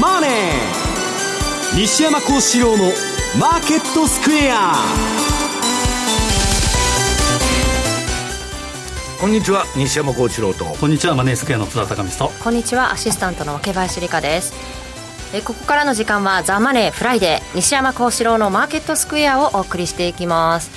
マネー」西山幸四郎の「マーケットスクエア」こんにちは西山孝四郎と。こんにちはマネースクエアの津田隆光と。こんにちはアシスタントの若林理香です。えここからの時間は「ザ・マネーフライデー西山孝四郎のマーケットスクエア」をお送りしていきます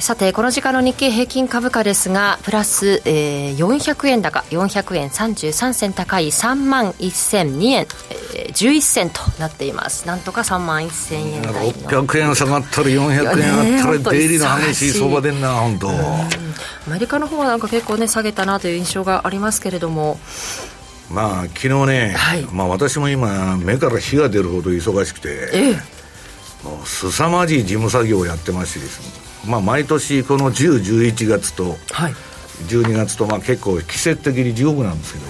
さてこの時間の日経平均株価ですがプラス、えー、400円高400円33銭高い3万1002円、えー、11銭となっています。なんとか3万1000円台の。600円下がったり400円あったら出入りの激しい相場でんな本当。アメリカの方はなんか結構ね下げたなという印象がありますけれども。まあ昨日ね、はい、まあ私も今目から火が出るほど忙しくて、ええ、もう凄まじい事務作業をやってましてですねまあ、毎年この10、11月と、12月と、まあ、結構季節的に地獄なんですけど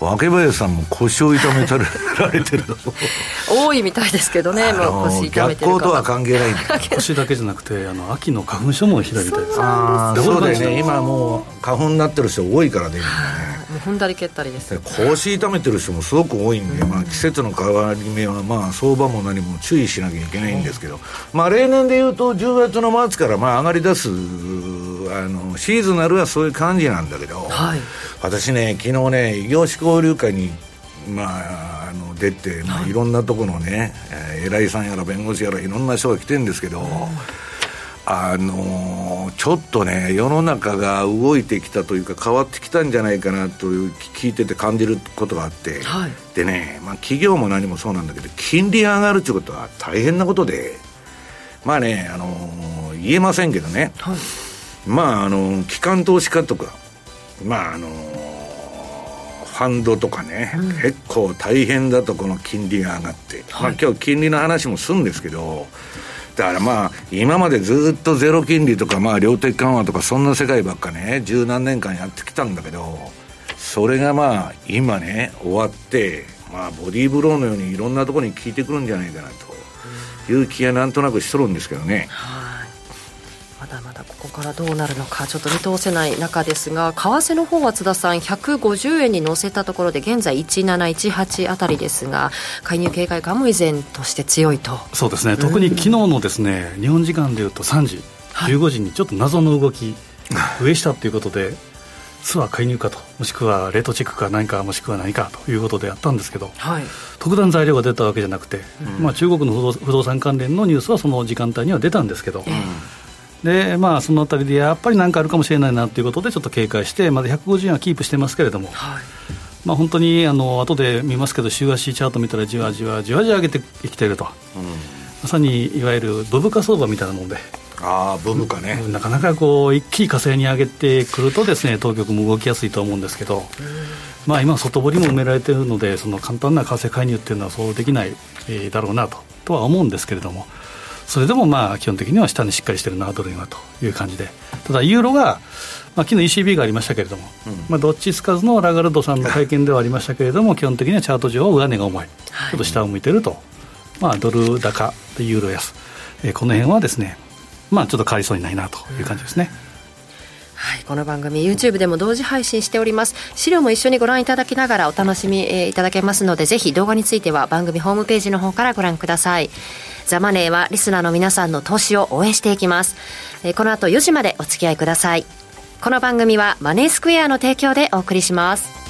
若林さんも腰を痛めたられてる 多いみたいですけどね、もう腰痛めてる逆行とは関係ない。腰だけじゃなくてあの秋の花粉症もひどいみたいですああそうだよね。今もう花粉になってる人多いからね踏んだり蹴ったりです。腰痛めてる人もすごく多いんで、まあ、季節の変わり目はまあ相場も何も注意しなきゃいけないんですけど、まあ、例年でいうと10月の末からまあ上がり出すあのシーズナルはそういう感じなんだけど、はい、私ね昨日ね異業種交流会にまあ、あの出て、まあ、い。ろんなところのね、えー、偉いさんやら弁護士やらいろんな人が来てるんですけど、あのー、ちょっとね、世の中が動いてきたというか、変わってきたんじゃないかなという聞いてて感じることがあって、はい、でね、まあ、企業も何もそうなんだけど、金利が上がるということは大変なことで、まあね、あのー、言えませんけどね、はい、まあ、あのー、機関投資家とか、まあ、あのファンドとかね、うん、結構大変だと、この金利が上がって、はい、まあ今日金利の話もするんですけど、だからまあ、今までずっとゼロ金利とか、まあ、量的緩和とか、そんな世界ばっかね、十何年間やってきたんだけど、それがまあ、今ね、終わって、まあ、ボディーブローのようにいろんなところに効いてくるんじゃないかなという気がなんとなくしとるんですけどね。まだまだここからどうなるのかちょっと見通せない中ですが為替の方は津田さん150円に乗せたところで現在1718あたりですが介入警戒感も依然として強いと。そうですね。特に昨日のですね、日本時間でいうと3時15時にちょっと謎の動き、上下ということでツアー介入かともしくはレートチェックか何かもしくは何かということでやったんですけど、はい、特段材料が出たわけじゃなくて、うん、まあ、中国の不動産関連のニュースはその時間帯には出たんですけど、うんでまあ、そのあたりでやっぱり何かあるかもしれないなということで、ちょっと警戒して、まだ150円はキープしてますけれども、はいまあ、本当にあの後で見ますけど、週足チャート見たら、じわじわじわじわ上げてきていると、うん、まさにいわゆるブブカ相場みたいなもんで。あブブカねなかなかこう一気に火星に上げてくるとですね当局も動きやすいと思うんですけど、まあ、今、外堀も埋められているのでその簡単な為替介入っていうのはそうできない、えー、だろうなととは思うんですけれども。それでもまあ基本的には下にしっかりしてるな、ドルにはという感じで、ただ、ユーロが、まあ昨日 ECB がありましたけれども、うん、まあ、どっちつかずのラガルドさんの会見ではありましたけれども、基本的にはチャート上、上値が重い、ちょっと下を向いてると、まあ、ドル高でユーロ安、えー、この辺はですね、まあ、ちょっと変わりそうにないなという感じですね。はい、この番組 YouTube でも同時配信しております。資料も一緒にご覧いただきながらお楽しみ、えー、いただけますのでぜひ動画については番組ホームページの方からご覧ください。ザ・マネーはリスナーの皆さんの投資を応援していきます、えー、この後4時までお付き合いください。この番組はマネースクエアの提供でお送りします。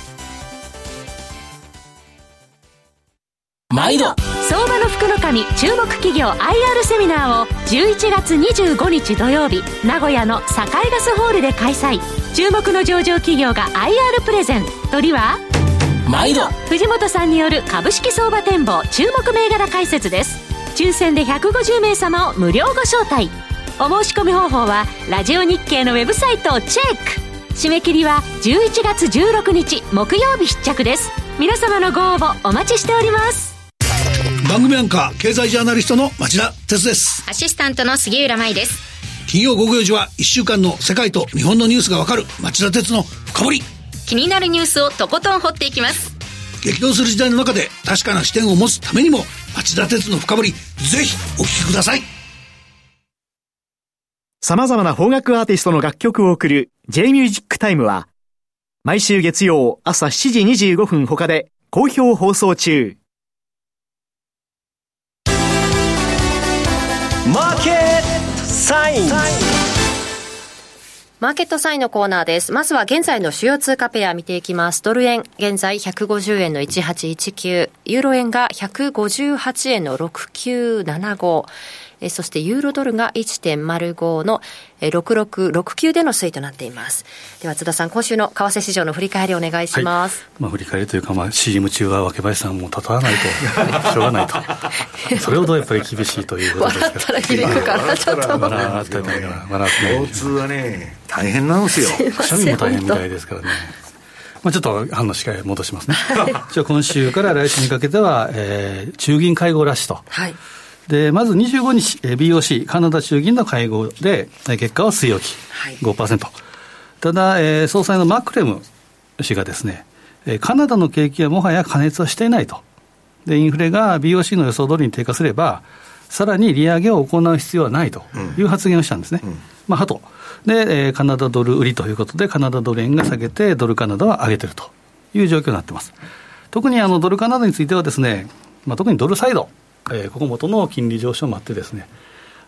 毎度。相場の福の神注目企業 IR セミナーを11月25日土曜日名古屋の堺ガスホールで開催。注目の上場企業が IR プレゼン。鳥は？毎度。藤本さんによる株式相場展望注目銘柄解説です。抽選で150名様を無料ご招待。お申し込み方法はラジオ日経のウェブサイトをチェック。締め切りは11月16日木曜日必着です。皆様のご応募お待ちしております番組アンカー経済ジャーナリストの町田哲です。アシスタントの杉浦舞です。金曜午後4時は1週間の世界と日本のニュースがわかる町田哲の深掘り。気になるニュースをとことん掘っていきます。激動する時代の中で確かな視点を持つためにも町田鉄の深掘りぜひお聞きください。様々な邦楽アーティストの楽曲を送る J-Music Time は毎週月曜朝7時25分他で好評放送中マーケットサインマーケットサインのコーナーです。まずは現在の主要通貨ペア見ていきます。ドル円、現在150円の1819、ユーロ円が158円の6975、えそしてユーロドルが1.05の6669での推移となっています。では津田さん今週の為替市場の振り返りお願いします、はい、まあ、振り返りというか、まあ、CM 中は若林さんも立たないと。しょうがないと。それほどやっぱり厳しいということですから。笑ったら響くからちょっと笑ってないから笑って交通はね大変なんですよ。くしゃみも大変みたいですからね。まあ、ちょっと反応し会戻しますね。じゃあ今週から来週にかけては、えー、中銀会合ラッシュと。はいで、まず25日、BOC、カナダ中銀の会合で、結果は据え置き、はい、5%。ただ、えー、総裁のマクレム氏がですね、カナダの景気はもはや加熱はしていないと。で、インフレが BOC の予想通りに低下すれば、さらに利上げを行う必要はないという発言をしたんですね。うん、まあ、はと。で、えー、カナダドル売りということで、カナダドル円が下げて、ドルカナダは上げてるという状況になってます。特にあのドルカナダについてはですね、まあ、特にドルサイド、えー、ここ元の金利上昇もあってですね、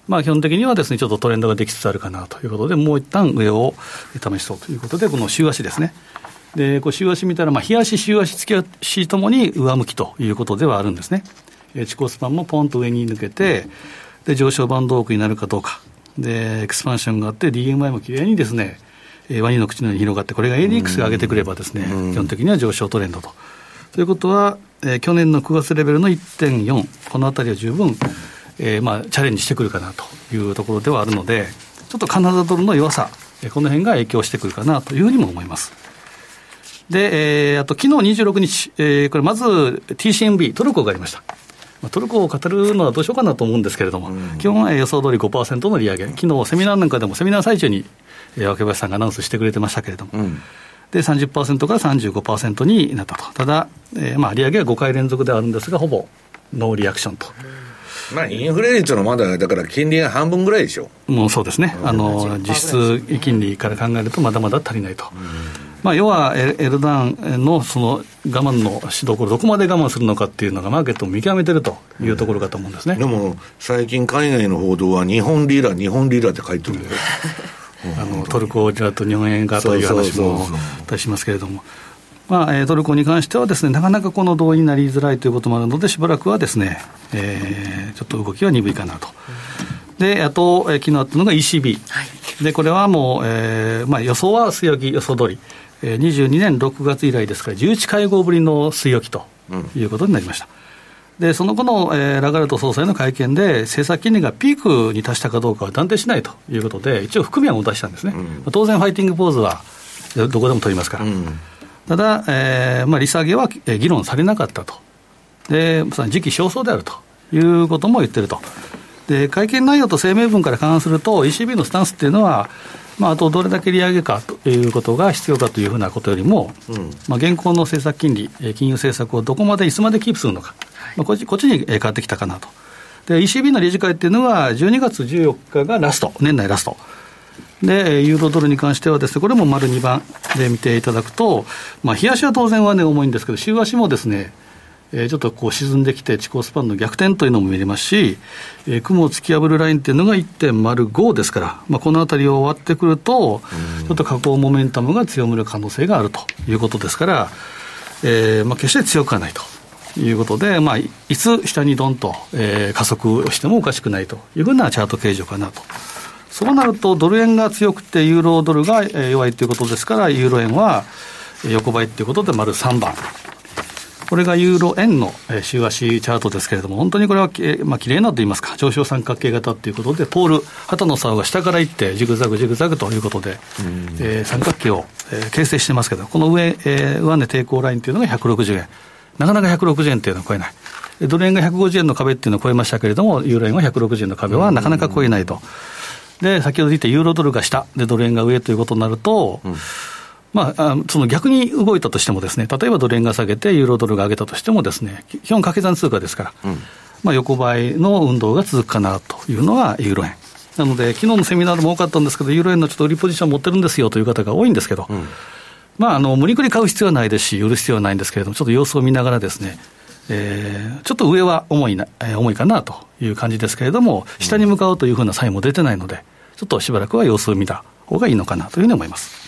まあ、基本的にはですね、ちょっとトレンドができつつあるかなということで、もう一旦上を試そうということで、この週足ですね。で、こう週足見たら、まあ、日足、週足、月足ともに上向きということではあるんですね。えー、地高スパンもポンと上に抜けて、で、上昇バンド多くになるかどうか。で、エクスパンションがあって、DMI もきれいにですね、ワニの口のように広がって、これが ADX が上げてくればですね、基本的には上昇トレンドと。ということは、えー、去年の9月レベルの1.4、このあたりは十分、えーまあ、チャレンジしてくるかなというところではあるので、ちょっとカナダドルの弱さ、この辺が影響してくるかなというふうにも思います。で、えー、あと昨日26日、えー、これまず TCMB、トルコがありました。まあ、トルコを語るのはどうしようかなと思うんですけれども、うん、基本は予想通り5%の利上げ、昨日セミナーなんかでもセミナー最中に、えー、若林さんがアナウンスしてくれてましたけれども、うんで30%から35%になったと、ただ、えー、まあ利上げは5回連続であるんですが、ほぼノーリアクションと。まあ、インフレ率のまだ、だから金利が半分ぐらいでしょ。もうそうですね、あの実質金利から考えると、まだまだ足りないと。まあ、要はエルダンのその我慢のしどころ、どこまで我慢するのかっていうのが、マーケットを見極めてるというところかと思うんですね、でも、最近、海外の報道は、日本リラ、日本リラって書いてるよ。あのトルコリラと日本円がという話もたりしますけれども。まあ、トルコに関してはですね、なかなかこの同意になりづらいということもあるので、しばらくはですね、えー、ちょっと動きは鈍いかなと。で、あと、えー、昨日あったのが ECB。はい、で、これはもう、えー、まあ予想は据え置き予想通り。えー、22年6月以来ですから、11会合ぶりの据え置きということになりました。うんでその後の、えー、ラガルト総裁の会見で、政策金利がピークに達したかどうかは断定しないということで、一応、含みは持たしたんですね、うん、当然、ファイティングポーズはどこでも取りますから、うん、ただ、えーまあ、利下げは議論されなかったと、で時期尚早であるということも言ってると。で会見内容と声明文から勘案すると、ECB のスタンスっていうのは、まあ、あとどれだけ利上げかということが必要かというふうなことよりも、うん、まあ、現行の政策金利、金融政策をどこまで、いつまでキープするのか、まあ、こっちこっちに変わってきたかなと。で、ECB の理事会っていうのは、12月14日がラスト、年内ラスト。で、ユーロドルに関してはですね、これも丸2番で見ていただくと、まあ、日足は当然はね、重いんですけど、週足もですね、えー、ちょっとこう沈んできて、地高スパンの逆転というのも見れますし、えー、雲を突き破るラインっていうのが1.05ですから、まあ、このあたりを割ってくると、ちょっと下降モメンタムが強める可能性があるということですから、えーまあ、決して強くはないと。いうことで、まあ、いつ下にどんと、えー、加速してもおかしくないというふうなチャート形状かなと。そうなると、ドル円が強くて、ユーロドルが弱いということですから、ユーロ円は横ばいということで、丸3番。これがユーロ円の週足チャートですけれども、本当にこれは、まあ綺麗なと言いますか、上昇三角形型ということで、ポール、旗の竿が下からいって、ジグザグジグザグということで、えー、三角形を、えー、形成してますけど、この上、えー、上値抵抗ラインというのが160円。なかなか160円というのは超えない。ドル円が150円の壁っていうのを超えましたけれども、ユーロ円は160円の壁はなかなか超えないと。で、先ほど言ったユーロドルが下、で、ドル円が上ということになると、うんまあ、その逆に動いたとしてもですね、例えばドル円が下げて、ユーロドルが上げたとしてもですね、基本掛け算通貨ですから、うん、まあ、横ばいの運動が続くかなというのはユーロ円。なので、昨日のセミナーでも多かったんですけど、ユーロ円のちょっと売りポジション持ってるんですよという方が多いんですけど、うん、まあ、あの無理くり買う必要はないですし、売る必要はないんですけれども、ちょっと様子を見ながらですね、えー、ちょっと上は重いな、えー、重いかなという感じですけれども、下に向かうというふうなサインも出てないので、ちょっとしばらくは様子を見た方がいいのかなというふうに思います。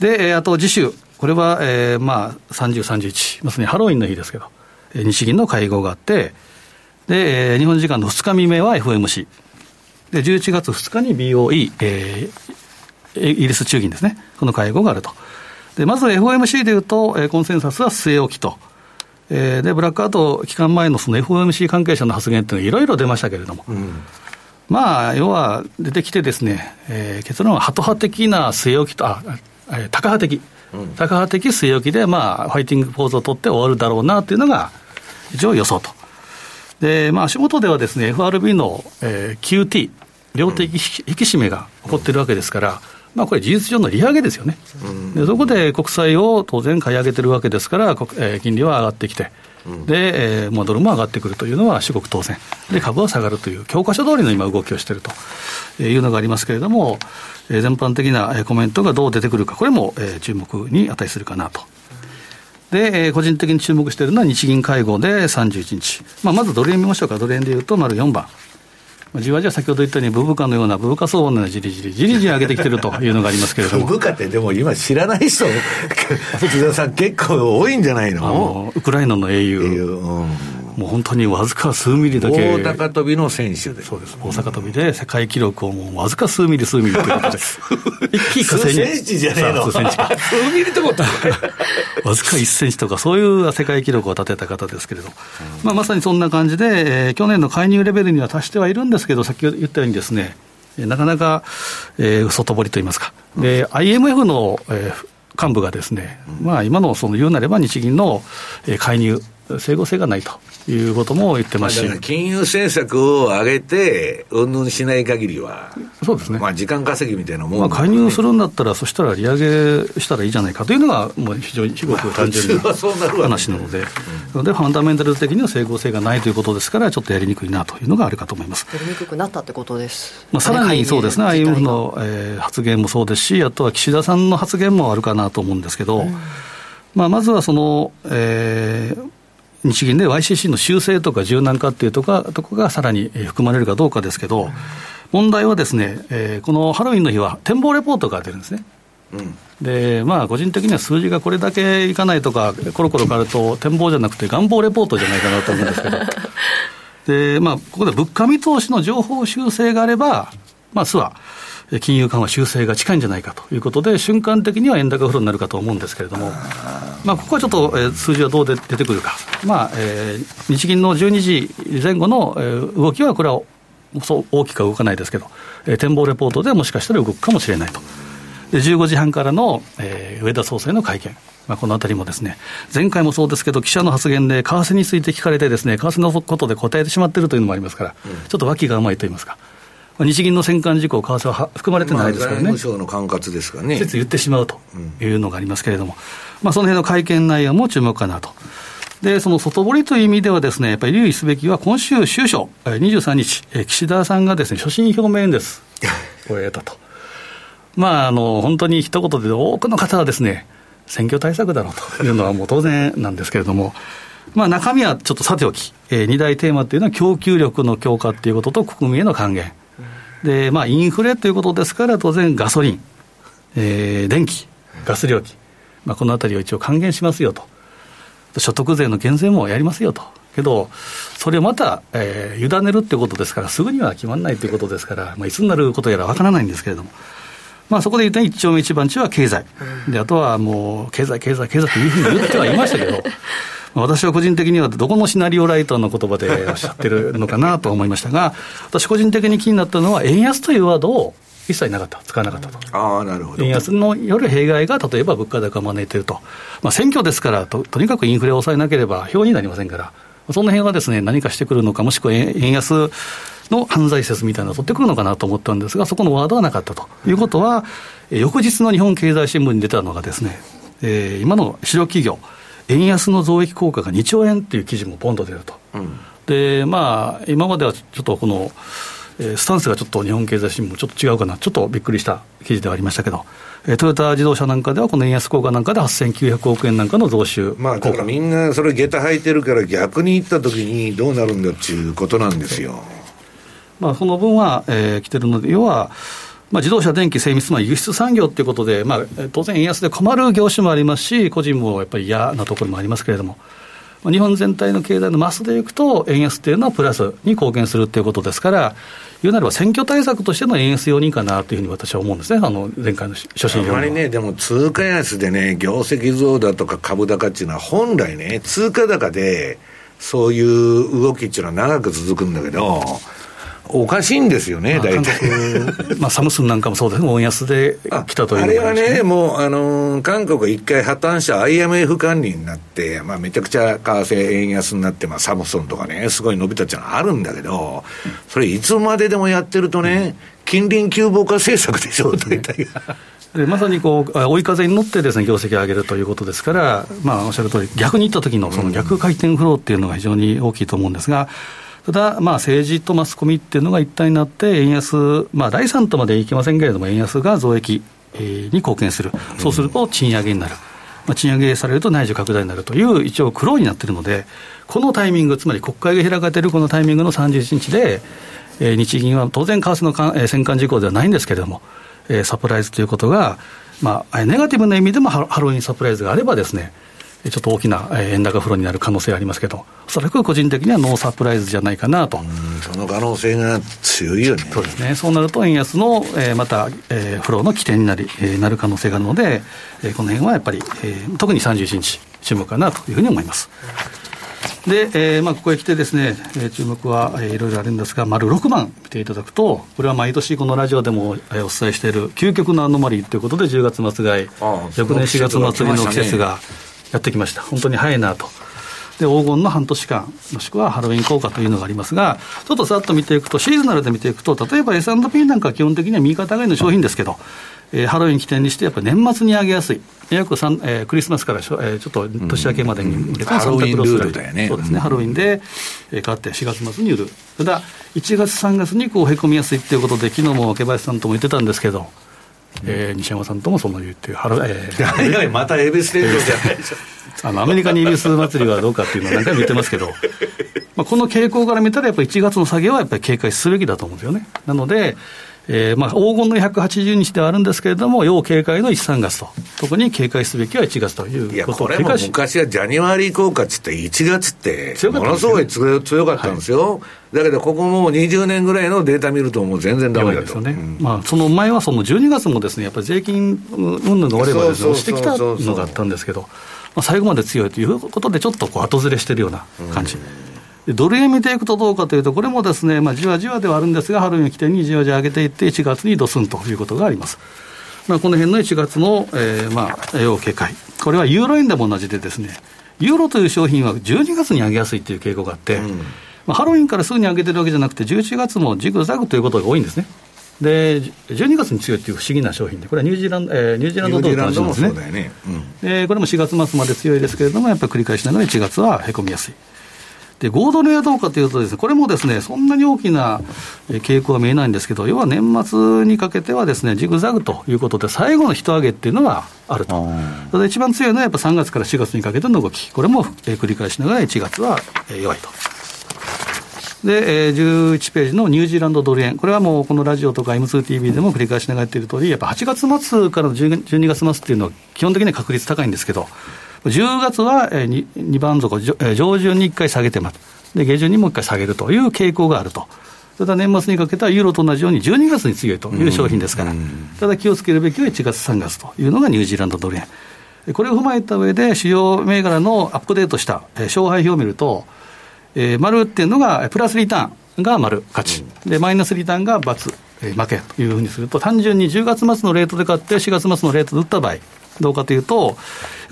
で、えー、あと次週、これは、えー、まあ、30、31、まさにハロウィンの日ですけど、えー、日銀の会合があって、で、えー、日本時間の2日未明は FOMC。で、11月2日に BOE、えー、イギリス中銀ですね。この会合があると。で、まず FOMC でいうと、えー、コンセンサスは据え置きと。えー、で、ブラックアウト期間前のその FOMC 関係者の発言っていうのはいろいろ出ましたけれども、うん、まあ、要は出てきてですね、えー、結論はハト派的な据え置きと、あ、えー、タカ派的、うん、タカ派的据え置きで、まあ、ファイティングポーズを取って終わるだろうなっていうのが、一応予想と。で、まあ、足元ではですね、FRB の、えー、QT、量的引き締めが起こってるわけですから、まあ、これ、事実上の利上げですよね、でそこで国債を当然買い上げてるわけですから、えー、金利は上がってきて、で、えー、まあ、ドルも上がってくるというのは四国当然、で株は下がるという、教科書通りの今、動きをしているというのがありますけれども、えー、全般的なコメントがどう出てくるか、これも、えー、注目に値するかなと。で、えー、個人的に注目しているのは日銀会合で31日。まあ、まずドル円見ましょうか。ドル円でいうと、丸4番。じわじわ先ほど言ったように、ブブカのような、ブブカ相場のようなじりじり、じりじり上げてきてるというのがありますけれども。ブブカってでも今知らない人、福田さん結構多いんじゃないのウクライナの英雄。英雄うんもう本当にわずか数ミリだけ。大高跳びの選手で。そうです。大阪跳びで世界記録をもうわずか数ミリ数ミリということで。一気に数センチじゃねえの。数センチか。数ミリとこったわずか1センチとか、そういう世界記録を立てた方ですけれど、うん、まあ、まさにそんな感じで、えー、去年の介入レベルには達してはいるんですけど、先ほど言ったようにですね、なかなか、えー、外堀といいますか。で、IMF の、えー、幹部がですね、まあ、今のその言うなれば日銀の介入、整合性がないということも言ってますし、金融政策を上げて、うんぬんしない限りは、そうですね、まあ、時間稼ぎみたいなもん、ね、まあ、介入するんだったら、そしたら利上げしたらいいじゃないかというのが、もう非常に至極単純な 話なので、うん、でファンダメンタル的には整合性がないということですから、ちょっとやりにくいなというのがあるかと思います。やりにくくなったってことです、まあ、さらにそうですね、IMF の、えー、発言もそうですし、あとは岸田さんの発言もあるかなと思うんですけど、うん、まあ、まずはその、えー、日銀で YCC の修正とか柔軟化っていうとかとこがさらに含まれるかどうかですけど、問題はですね、えー、このハロウィンの日は展望レポートが出るんですね。うん、でまあ、個人的には数字がこれだけいかないとか、コロコロ変わると、展望じゃなくて、願望レポートじゃないかなと思うんですけど、でまあ、ここで物価見通しの情報修正があれば、まあ、巣は金融緩和修正が近いんじゃないかということで、瞬間的には円高フロになるかと思うんですけれども、まあ、ここはちょっと、えー、数字はどうで出てくるか、まあえー、日銀の12時前後の、えー、動きは、これはそう大きくは動かないですけど、えー、展望レポートでもしかしたら動くかもしれないと。で15時半からの、えー、上田総裁の会見、まあ、このあたりもですね、前回もそうですけど、記者の発言で為替について聞かれてですね、為替のことで答えてしまっているというのもありますから、うん、ちょっと脇が甘いと言いますか。日銀の戦艦事項、為替は含まれてないですからね、まあ、財務省の管轄ですかね。説言ってしまうというのがありますけれども、うん、まあ、その辺の会見内容も注目かなと。で、その外堀という意味ではですね、やっぱり留意すべきは、今週、週初、23日、岸田さんがですね、所信表明演説を得たと。まあ、あの、本当に一言で多くの方はですね、選挙対策だろうというのはもう当然なんですけれども、まあ、中身はちょっとさておき、えー、2大テーマっていうのは供給力の強化っていうことと国民への還元。で、まあ、インフレということですから、当然ガソリン、えー、電気、ガス料金、まあ、このあたりを一応還元しますよと。所得税の減税もやりますよと。けど、それをまた、えー、委ねるってことですから、すぐには決まらないということですから、まあ、いつになることやらわからないんですけれども。まあ、そこで言うと、一丁目一番地は経済。で、あとはもう、経済、経済、経済というふうに言ってはいましたけど、私は個人的にはどこのシナリオライターの言葉でおっしゃってるのかなと思いましたが、私個人的に気になったのは、円安というワードを一切なかった、使わなかったと。ああ、なるほど。円安のよる弊害が、例えば物価高を招いていると。まあ、選挙ですからと、とにかくインフレを抑えなければ票になりませんから、その辺はですね、何かしてくるのか、もしくは円安の犯罪説みたいなのを取ってくるのかなと思ったんですが、そこのワードはなかったということは、翌日の日本経済新聞に出たのがですね、えー、今の主力企業、円安の増益効果が2兆円っていう記事もポンと出ると。うん、で、まあ、今まではちょっとこの、えー、スタンスがちょっと日本経済新聞もちょっと違うかな、ちょっとびっくりした記事ではありましたけど、えー、トヨタ自動車なんかでは、この円安効果なんかで8900億円なんかの増収まあ、だからみんなそれ、下駄履いてるから、逆に言ったときにどうなるんだっていうことなんですよ。まあ、その分は、えー、来てるので、要は、まあ、自動車、電気、精密、まあ、輸出産業ということで、まあ、当然、円安で困る業種もありますし、個人もやっぱり嫌なところもありますけれども、まあ、日本全体の経済のマスでいくと、円安っていうのはプラスに貢献するということですから、言うなれば選挙対策としての円安要人かなというふうに私は思うんですね、あの前回の所信あまりね、でも通貨安でね、業績増だとか株高っていうのは、本来ね、通貨高で、そういう動きっていうのは長く続くんだけど、おかしいんですよね、大体。まあ、サムスンなんかもそうですね、温安で来たという、あれはね、もう、あのー、韓国が一回破綻した IMF 管理になって、まあ、めちゃくちゃ為替円安になって、まあ、サムスンとかね、すごい伸びたっていうのはあるんだけど、それいつまででもやってるとね、近隣急防化政策でしょ、大体が。でまさにこう追い風に乗ってです、ね、業績を上げるということですから、まあ、おっしゃる通り、逆に言った時のその逆回転フローっていうのが非常に大きいと思うんですが、ただ、まあ、政治とマスコミっていうのが一体になって、円安、まあ、第3とまでいきませんけれども、円安が増益に貢献する、そうすると賃上げになる。まあ、賃上げされると内需拡大になるという、一応、苦労になっているので、このタイミング、つまり国会が開かれているこのタイミングの31日で、えー、日銀は当然、為替のか、え、戦艦事項ではないんですけれども、えー、サプライズということが、まあ、ネガティブな意味でもハロウィンサプライズがあればですね、ちょっと大きな円高フローになる可能性ありますけど、おそらく個人的にはノーサプライズじゃないかなと。その可能性が強いよね。そうですね。そうなると円安の、えー、また、えー、フローの起点になり、えー、なる可能性があるので、えー、この辺はやっぱり、えー、特に31日、注目かなというふうに思います。で、えーまあ、ここへ来てですね、えー、注目は、えー、いろいろあるんですが、丸6番見ていただくと、これは毎年このラジオでも、えー、お伝えしている究極のアノマリーということで、10月末買い、翌年4月末の季節が、やってきました。本当に早いなと。で、黄金の半年間、もしくはハロウィン効果というのがありますが、ちょっとさっと見ていくと、シーズナルで見ていくと、例えば S&P なんかは基本的には右肩上がりの商品ですけど、えー、ハロウィン起点にして、やっぱり年末に上げやすい。約3、えー、クリスマスからしょ、えー、ちょっと年明けまでに向けてサンタクロスライね、そうですね、ハロウィンで、えー、変わって4月末に売る。ただ、1月、3月にこうへこみやすいっていうことで、昨日も毛林さんとも言ってたんですけど、えー、西山さんともその言ってハロ、えー、またエビスレンドじゃないでしょあのアメリカにイビス祭りはどうかっていうのは何回も言ってますけど、まあ、この傾向から見たら、やっぱり1月の下げはやっぱり警戒すべきだと思うんですよね。なので、えー、まあ黄金の180日ではあるんですけれども、要警戒の1、3月と、特に警戒すべきは1月ということをこれも昔はジャニワリー効果って言って1月って、ものすごい強かったんですよ。はい、だけど、ここもう20年ぐらいのデータ見ると、もう全然だめだと。ね、うん、まあ、その前はその12月もですね、やっぱり税金云々が終わればです、ね、押してきたのがあったんですけど、まあ、最後まで強いということで、ちょっとこう後ずれしてるような感じ。ドル円見ていくとどうかというと、これもですね、まあ、じわじわではあるんですが、春に起点にじわじわ上げていって、1月にドスンということがあります。まあ、この辺の1月の、えー、まあ、要警戒。これはユーロ円でも同じでですね、ユーロという商品は12月に上げやすいという傾向があって、うん、まあ、ハロウィンからすぐに上げてるわけじゃなくて、11月もジグザグということが多いんですね。で12月に強いっていう不思議な商品で、これはニュージーランド、えー、ニュージーランドドルと同じですね。ねうん、これも4月末まで強いですけれども、やっぱり繰り返しながら1月はへこみやすい。で、5ドルはどうかというとですね、これもですね、そんなに大きな傾向は見えないんですけど、要は年末にかけてはですね、ジグザグということで、最後の人上げっていうのがあると。ただ一番強いのはやっぱ3月から4月にかけての動き。これも繰り返しながら1月は弱いと。で、えー、11ページのニュージーランドドル円、これはもうこのラジオとか M2TV でも繰り返しながら言っている通り、やっぱ8月末からの12月末っていうのは、基本的には確率高いんですけど、10月は 2, 2番底、上旬に1回下げてます。で、下旬にもう1回下げるという傾向があると。ただ年末にかけてはユーロと同じように12月に強いという商品ですから、ただ気をつけるべきは1月、3月というのがニュージーランドドル円。これを踏まえた上で、主要銘柄のアップデートした勝敗表を見ると、えー、丸っていうのがプラスリターンが丸勝ち、でマイナスリターンが×、えー、負けというふうにすると、単純に10月末のレートで買って、4月末のレートで売った場合、どうかというと、やっ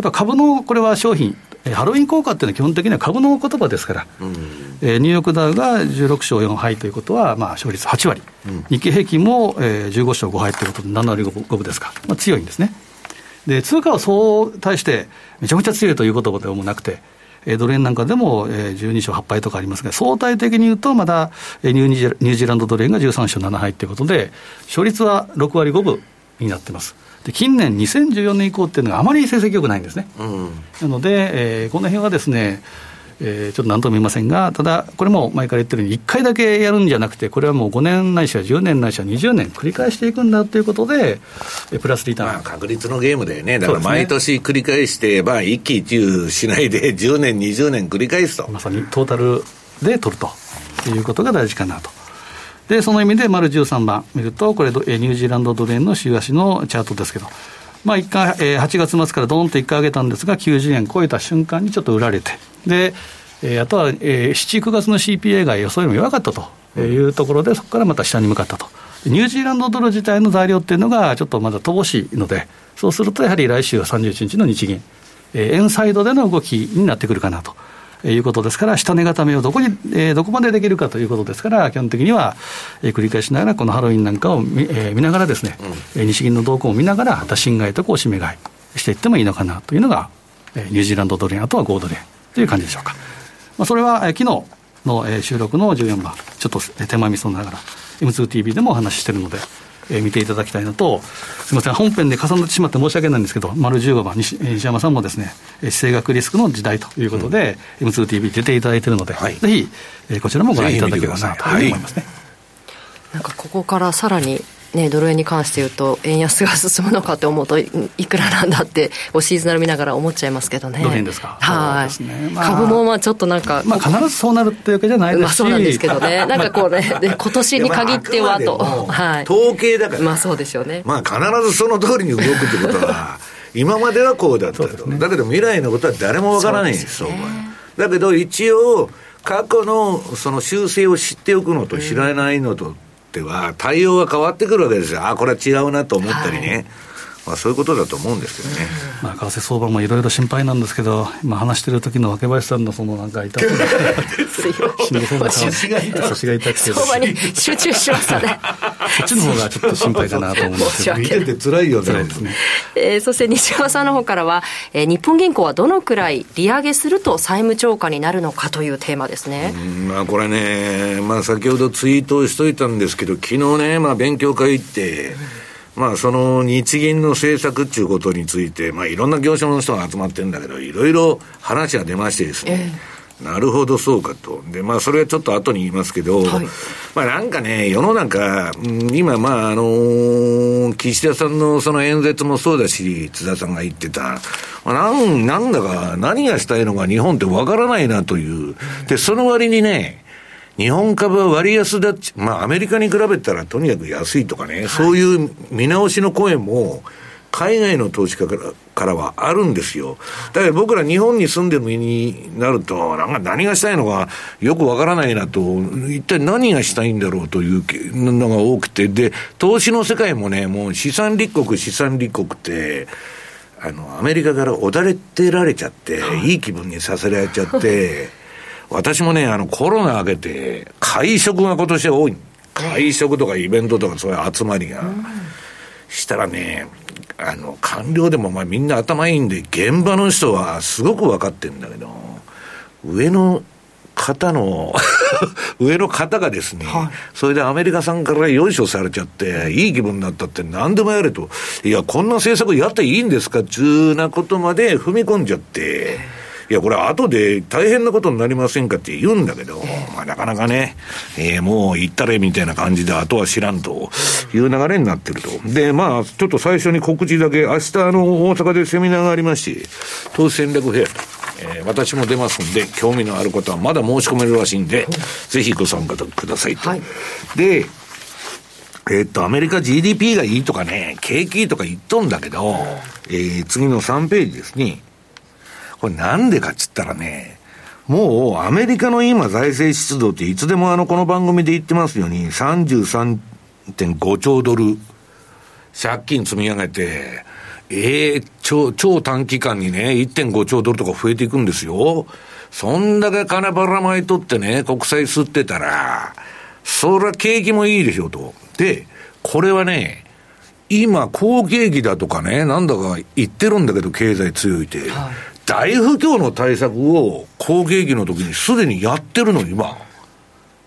ぱ株のこれは商品、ハロウィン効果っていうのは基本的には株の言葉ですから、うん、えー、ニューヨークダウが16勝4敗ということは、まあ、勝率8割、うん、日経平均も、えー、15勝5敗ということで7割 5, 分ですか、まあ、強いんですね。で、通貨はそう対してめちゃめちゃ強いという言葉でもなくて、えー、ドル円なんかでも、えー、12勝8敗とかありますが、相対的に言うと、まだ、えー、ニューニュージーランドドル円が13勝7敗ということで、勝率は6割5分になってます。で近年、2014年以降っていうのがあまり成績良くないんですね。うん、なので、えー、この辺はですね、えー、ちょっとなんとも言いませんが、ただ、これも前から言ってるように、1回だけやるんじゃなくて、これはもう5年ないしは10年ないしは20年繰り返していくんだということで、プラスリターン。まあ、確率のゲームだよね。だから毎年繰り返して、まあ、一喜一憂しないで、10年、20年繰り返すと。まさにトータルで取るということが大事かなと。で、その意味で、丸13番見ると、これ、ニュージーランドドル円の週足のチャートですけど、まあ、1回、えー、8月末からどんと1回上げたんですが、90円超えた瞬間にちょっと売られて、で、えー、あとは、えー、7、9月の CPA が予想よりも弱かったというところで、そこからまた下に向かったと。ニュージーランドドル自体の材料っていうのが、ちょっとまだ乏しいので、そうするとやはり来週は31日の日銀、えー、円サイドでの動きになってくるかなと。いうことですから、下値固めをどこに、えー、どこまでできるかということですから、基本的には、えー、繰り返しながら、このハロウィンなんかを見,、えー、見ながらですね、うん、日銀の動向を見ながら、打診買いとこう締め買いしていってもいいのかなというのが、えー、ニュージーランドドル円、あとは5ドル円という感じでしょうか。まあ、それは、えー、昨日の、えー、収録の14番、ちょっと手前味噌ながら、M2TV でもお話ししてるので、えー、見ていただきたいのと、すみません、本編で重なってしまって申し訳ないんですけど、丸15番、西西山さんもですね、地政学リスクの時代ということで、うん、M2TV 出ていただいているので、はい、ぜひ、えー、こちらもご覧いただければなと思いますね。なんかここからさらにね、ドル円に関して言うと、円安が進むのかと思うと、いくらなんだって、シーズナル見ながら思っちゃいますけどね。ドル円ですか？はい、ね。まあ、株もまあちょっとなんか、まあ、必ずそうなるっていうわけじゃないですし、まあ、そうなんですけどね、なんかこうね、で今年に限ってはと、はい、統計だから、まあそうですよね。まあ必ずその通りに動くってことは、今まではこうだったと、ね、だけど未来のことは誰もわからないんですよ、ね、だけど一応、過去のその修正を知っておくのと知らないのと、うんっては、対応が変わってくるわけですよ。あ、これは違うなと思ったりね。はいまあ、そういうことだと思うんですけどね、まあ、為替相場もいろいろ心配なんですけど、今話してる時の若林さんのそのなんか痛くしんどそうな 腰が痛くて相場に集中しましたね。そっちの方がちょっと心配かなと思うんですけど見てて辛いよね。ですね、えー、そして西山さんの方からは、えー、日本銀行はどのくらい利上げすると債務超過になるのかというテーマですね。まあこれね、まあ、先ほどツイートしといたんですけど昨日ね、まあ、勉強会行って、まあ、その日銀の政策っていうことについて、まあ、いろんな業種の人が集まってるんだけど、いろいろ話が出ましてですね、えー、なるほど、そうかと。で、まあ、それはちょっと後に言いますけど、はい、まあ、なんかね、世の中、今、まあ、あのー、岸田さんのその演説もそうだし、津田さんが言ってた、まあ、なん、なんだか、何がしたいのか日本ってわからないなという。で、その割にね、日本株は割安だっち、まあアメリカに比べたらとにかく安いとかね、はい、そういう見直しの声も、海外の投資家からからはあるんですよ。だから僕ら日本に住んでる身になると、なんか何がしたいのかよくわからないなと、一体何がしたいんだろうというのが多くて、で、投資の世界もね、もう資産立国、資産立国って、あの、アメリカからおだれてられちゃって、いい気分にさせられちゃって、私もね、あの、コロナ明けて、会食が今年は多い。会食とかイベントとかそういう集まりが。したらね、あの、官僚でもまあみんな頭いいんで、現場の人はすごく分かってるんだけど、上の方の 上の方がですね、はい、それでアメリカさんからよいしょされちゃって、いい気分になったって何でもやれと、いや、こんな政策やっていいんですか？っちゅうなことまで踏み込んじゃって、いや、これ後で大変なことになりませんかって言うんだけど、まあなかなかね、えー、もう行ったれみたいな感じで、あとは知らんという流れになってると。で、まあ、ちょっと最初に告知だけ、明日あの、大阪でセミナーがありまして、投資戦略フェア。えー、私も出ますんで、興味のある方はまだ申し込めるらしいんで、ぜひご参加くださいと。はい、で、えー、っと、アメリカ GDP がいいとかね、景気いいとか言っとんだけど、えー、次の3ページですね。これなんでかっつったらね、もうアメリカの今財政出動っていつでもあのこの番組で言ってますように33.5兆ドル借金積み上げて、ええー、超、超短期間にね、1.5兆ドルとか増えていくんですよ。そんだけ金ばらまいとってね、国債吸ってたら、そりゃ景気もいいでしょうと。で、これはね、今、好景気だとかね、なんだか言ってるんだけど、経済強いて。はい大不況の対策を好景気の時にすでにやってるの、今。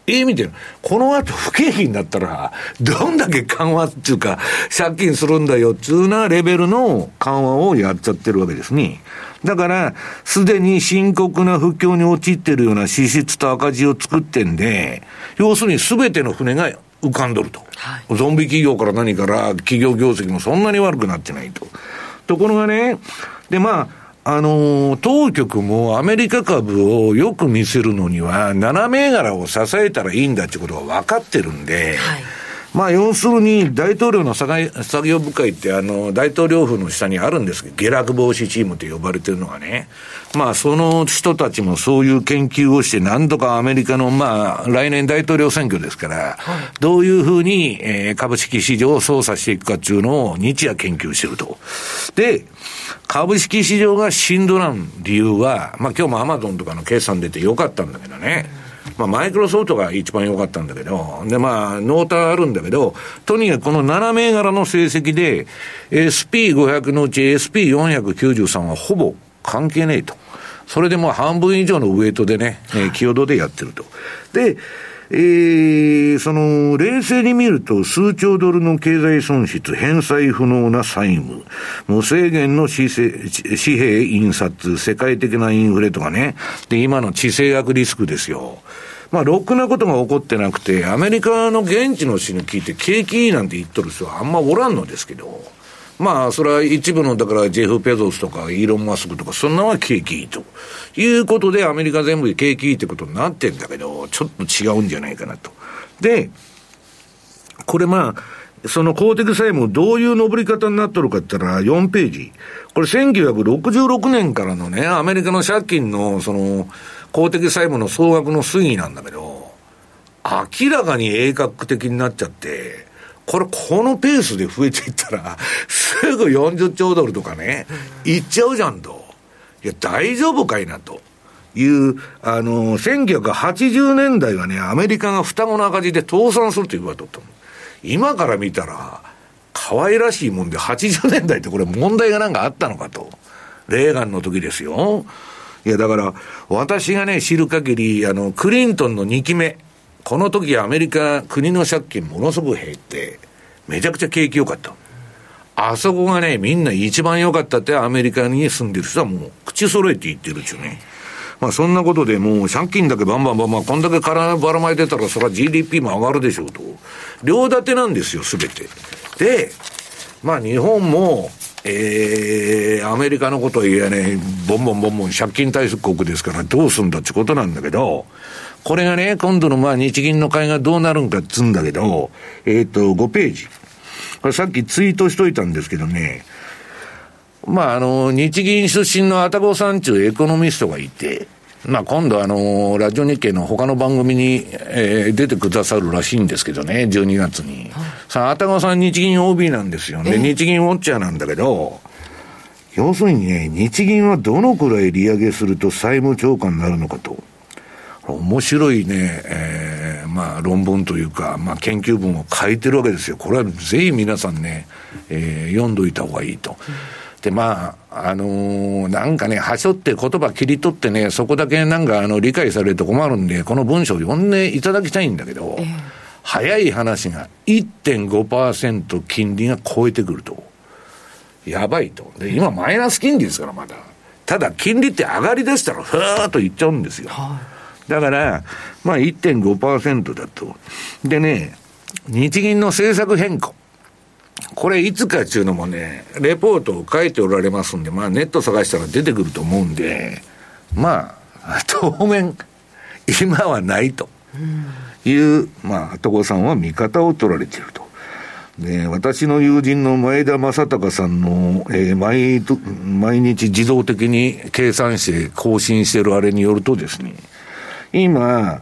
ええ、見てる。この後不景気になったら、どんだけ緩和っていうか、借金するんだよっていうなレベルの緩和をやっちゃってるわけですね。だから、すでに深刻な不況に陥ってるような支出と赤字を作ってんで、要するに全ての船が浮かんどると。はい、ゾンビ企業から何から企業業績もそんなに悪くなってないと。ところがね、でまあ、あの、当局もアメリカ株をよく見せるのには、7銘柄を支えたらいいんだってことが分かってるんで、はい、まあ、要するに、大統領の作業部会って、あの、大統領府の下にあるんですけど、下落防止チームって呼ばれてるのがね、まあ、その人たちもそういう研究をして、なんとかアメリカの、まあ、来年大統領選挙ですから、どういうふうに、えー、株式市場を操作していくかっていうのを日夜研究してると。で、株式市場がしんどらん理由は、まあ今日もアマゾンとかの決算出てよかったんだけどね。まあ、マイクロソフトが一番良かったんだけど、で、まあ、ノータあるんだけど、とにかくこの7銘柄の成績で、SP500 のうち SP493 はほぼ関係ねえと。それでも半分以上のウエイトでね、えー、キヨドでやってると。で、えー、その、冷静に見ると、数兆ドルの経済損失、返済不能な債務、無制限の紙幣印刷、世界的なインフレとかね、で、今の地政学リスクですよ。まあ、ろくなことが起こってなくて、アメリカの現地の人に聞いて、景気いいなんて言っとる人はあんまおらんのですけど、まあ、それは一部の、だから、ジェフ・ペゾスとか、イーロン・マスクとか、そんなは景気いいと。いうことで、アメリカ全部で景気いいってことになってんだけど、ちょっと違うんじゃないかなと。で、これまあ、その公的債務、どういう登り方になっとるかって言ったら、4ページ。これ1966年からのね、アメリカの借金の、その、公的債務の総額の推移なんだけど、明らかに鋭角的になっちゃって、これ、このペースで増えていったら、すぐ40兆ドルとかね、いっちゃうじゃんと。いや、大丈夫かいなと。いう、あの、1980年代はね、アメリカが双子の赤字で倒産すると言われとった今から見たら、可愛らしいもんで、80年代ってこれ問題がなんかあったのかと。レーガンの時ですよ。いや、だから、私がね、知る限り、あの、クリントンの2期目。この時アメリカ、国の借金ものすごく減って、めちゃくちゃ景気良かった。あそこがね、みんな一番良かったってアメリカに住んでる人はもう口揃えて言ってるっちゅうね。まあそんなことでもう借金だけバンバンバンバン、こんだけ体ばらまいてたらそれは GDP も上がるでしょうと。両立てなんですよ、すべて。で、まあ日本も、えー、アメリカのことを言えね、ボンボンボンボン借金対策国ですからどうすんだってことなんだけど、これがね、今度のまあ日銀の会がどうなるんかっつうんだけど、えっ、ー、と、5ページ。これさっきツイートしといたんですけどね、まあ、あの、日銀出身の愛宕さんちゅうエコノミストがいて、まあ、今度あの、ラジオ日経の他の番組に、えー、出てくださるらしいんですけどね、12月に。はい、さあ、愛宕さん日銀 OB なんですよね。日銀ウォッチャーなんだけど、要するにね、日銀はどのくらい利上げすると債務超過になるのかと。面白いね、えー、まあ論文というか、まあ研究文を書いてるわけですよ。これはぜひ皆さんね、えー、読んどいた方がいいと。うんで、まあ、あのー、なんかね、はしょって言葉切り取ってね、そこだけなんかあの理解されると困るんで、この文章を読んでいただきたいんだけど、えー、早い話が1.5%金利が超えてくると。やばいと。で、今マイナス金利ですから、まだ。ただ、金利って上がりだしたら、ふーっといっちゃうんですよ。だから、まあ1.5%だと。でね、日銀の政策変更。これいつかっていうのもね、レポートを書いておられますんで、まあネット探したら出てくると思うんで、まあ、当面、今はないという、まあ、所さんは見方を取られていると。で、私の友人の前田正隆さんの、えー、毎、毎日自動的に計算して更新してるあれによるとですね、今、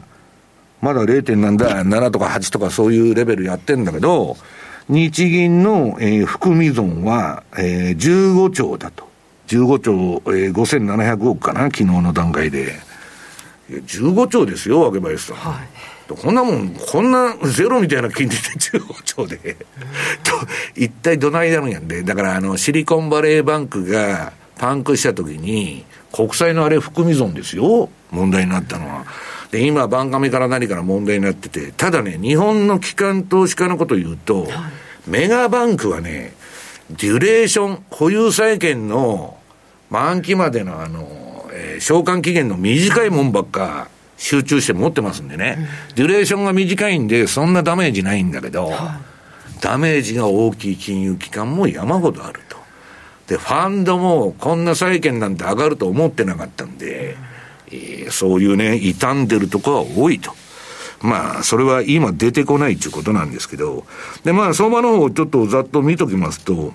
まだ 0. なんだ、7とか8とかそういうレベルやってんだけど、日銀の、えー、含み損は、えー、15兆だと。15兆、えー、5700億かな、昨日の段階で。15兆ですよ、わけ林さん。はい、こんなもん、こんなゼロみたいな金利で15兆で、と、一体どないなるんやんで。だから、あの、シリコンバレーバンクが、パンクした時に、国債のあれ含み損ですよ、問題になったのは。で、今、バンカメから何から問題になってて、ただね、日本の機関投資家のことを言うと、はい、メガバンクはね、デュレーション、保有債権の満期までのあの、えー、償還期限の短いもんばっか集中して持ってますんでね、うん、デュレーションが短いんで、そんなダメージないんだけど、はい、ダメージが大きい金融機関も山ほどある。と。で、ファンドもこんな債券なんて上がると思ってなかったんで、えー、そういうね、傷んでるとこは多いと。まあ、それは今出てこないっていうことなんですけど、で、まあ、相場の方をちょっとざっと見ときますと、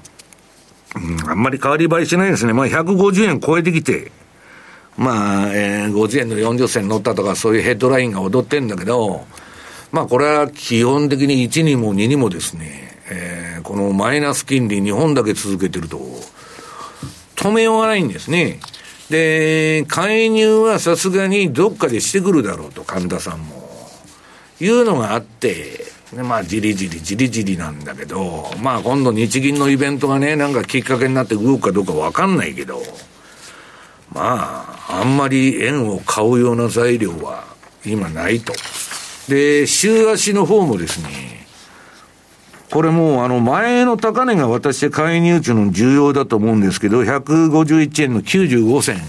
うん、あんまり変わり映えしないですね。まあ、150円超えてきて、まあ、えー、50円の40銭乗ったとか、そういうヘッドラインが踊ってんだけど、まあ、これは基本的に1にも2にもですね、えー、このマイナス金利日本だけ続けてると、止めようがないんですね。で、介入はさすがにどっかでしてくるだろうと、神田さんも。いうのがあって、まあ、じりじりじりじりなんだけど、まあ、今度日銀のイベントがね、なんかきっかけになって動くかどうかわかんないけど、まあ、あんまり円を買うような材料は今ないと。で、週足の方もですね、これもうあの前の高値が私介入値の重要だと思うんですけど、151円の95銭。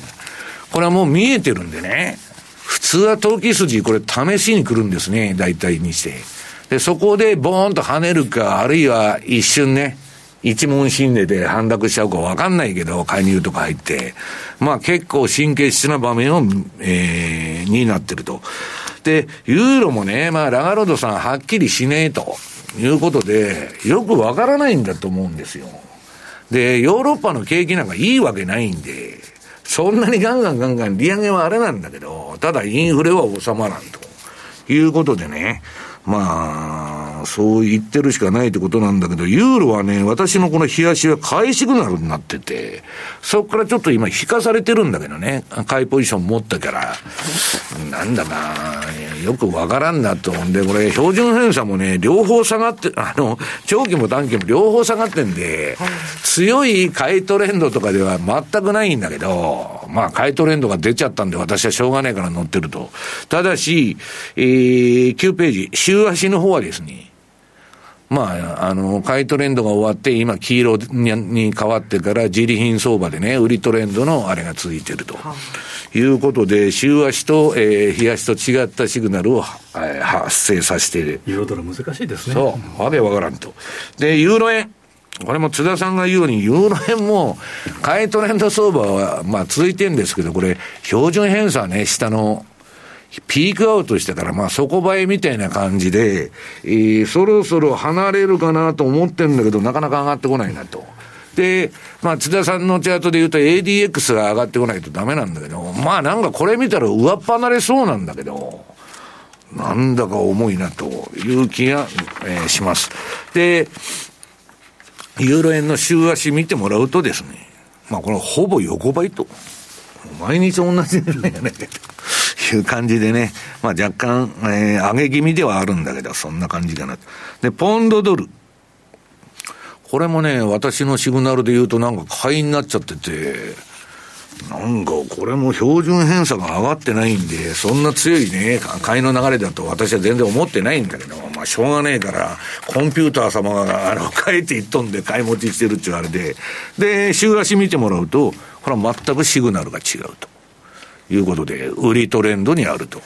これはもう見えてるんでね。普通は投機筋、これ試しに来るんですね、大体にして。で、そこでボーンと跳ねるか、あるいは一瞬ね、一問心理で反落しちゃうかわかんないけど、介入とか入って。まあ結構神経質な場面を、えー、になってると。で、ユーロもね、まあラガロードさんはっきりしねえと。いうことで、よくわからないんだと思うんですよ。で、ヨーロッパの景気なんかいいわけないんで、そんなにガンガンガンガン利上げはあれなんだけど、ただインフレは収まらんということでね、まあ、そう言ってるしかないってことなんだけど、ユーロはね、私のこの冷やしは買いシグナルになってて、そこからちょっと今引かされてるんだけどね、買いポジション持ったから、なんだなよくわからんなと。で、これ、標準偏差もね、両方下がって、あの、長期も短期も両方下がってんで、強い買いトレンドとかでは全くないんだけど、まあ、買いトレンドが出ちゃったんで、私はしょうがないから乗ってると。ただし、えー、9ページ、週足の方はですね、まあ、あの、買いトレンドが終わって、今、黄色に変わってから、自利品相場でね、売りトレンドのあれが続いてると。いうことで、週足と、えー、日足と違ったシグナルを、えー、発生させている。ユーロドル難しいですね。そう。わけわからんと。で、ユーロ円。これも津田さんが言うように、ユーロ円も、買いトレンド相場は、まあ続いてるんですけど、これ、標準偏差ね、下の、ピークアウトしてから、まあ底映えみたいな感じで、えー、そろそろ離れるかなと思ってるんだけど、なかなか上がってこないなと。で、まあ津田さんのチャートで言うと ADX が上がってこないとダメなんだけど、まあなんかこれ見たら上っ離れそうなんだけど、なんだか重いなという気が、えー、します。で、ユーロ円の週足見てもらうとですね、まあこれほぼ横ばいと。毎日同じじゃないかという感じでね、まあ若干、えー、上げ気味ではあるんだけど、そんな感じかな。で、ポンドドル。これもね、私のシグナルで言うとなんか買いになっちゃってて、なんか、これも標準偏差が上がってないんで、そんな強いね、買いの流れだと私は全然思ってないんだけど、まあ、しょうがねえから、コンピューター様が、あの、変えていっとんで買い持ちしてるっていうあれで、で、週足見てもらうと、これは全くシグナルが違うと。いうことで、売りトレンドにあると。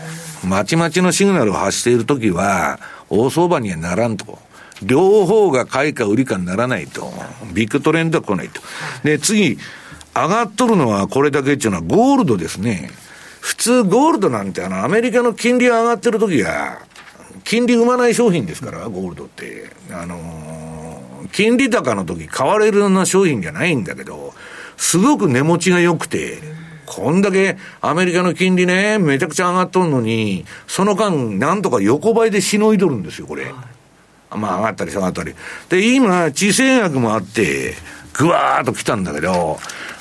まちまちのシグナルを発しているときは、大相場にはならんと。両方が買いか売りかにならないと。ビッグトレンドは来ないと。で、次、上がっとるのはこれだけっていうのはゴールドですね。普通ゴールドなんてあのアメリカの金利が上がってる時は、金利生まない商品ですから、ゴールドって。あのー、金利高の時買われるような商品じゃないんだけど、すごく値持ちが良くて、こんだけアメリカの金利ね、めちゃくちゃ上がっとるのに、その間、なんとか横ばいでしのいどるんですよ、これ。まあ上がったり下がったり。で、今、地政学もあって、ぐわーっと来たんだけど、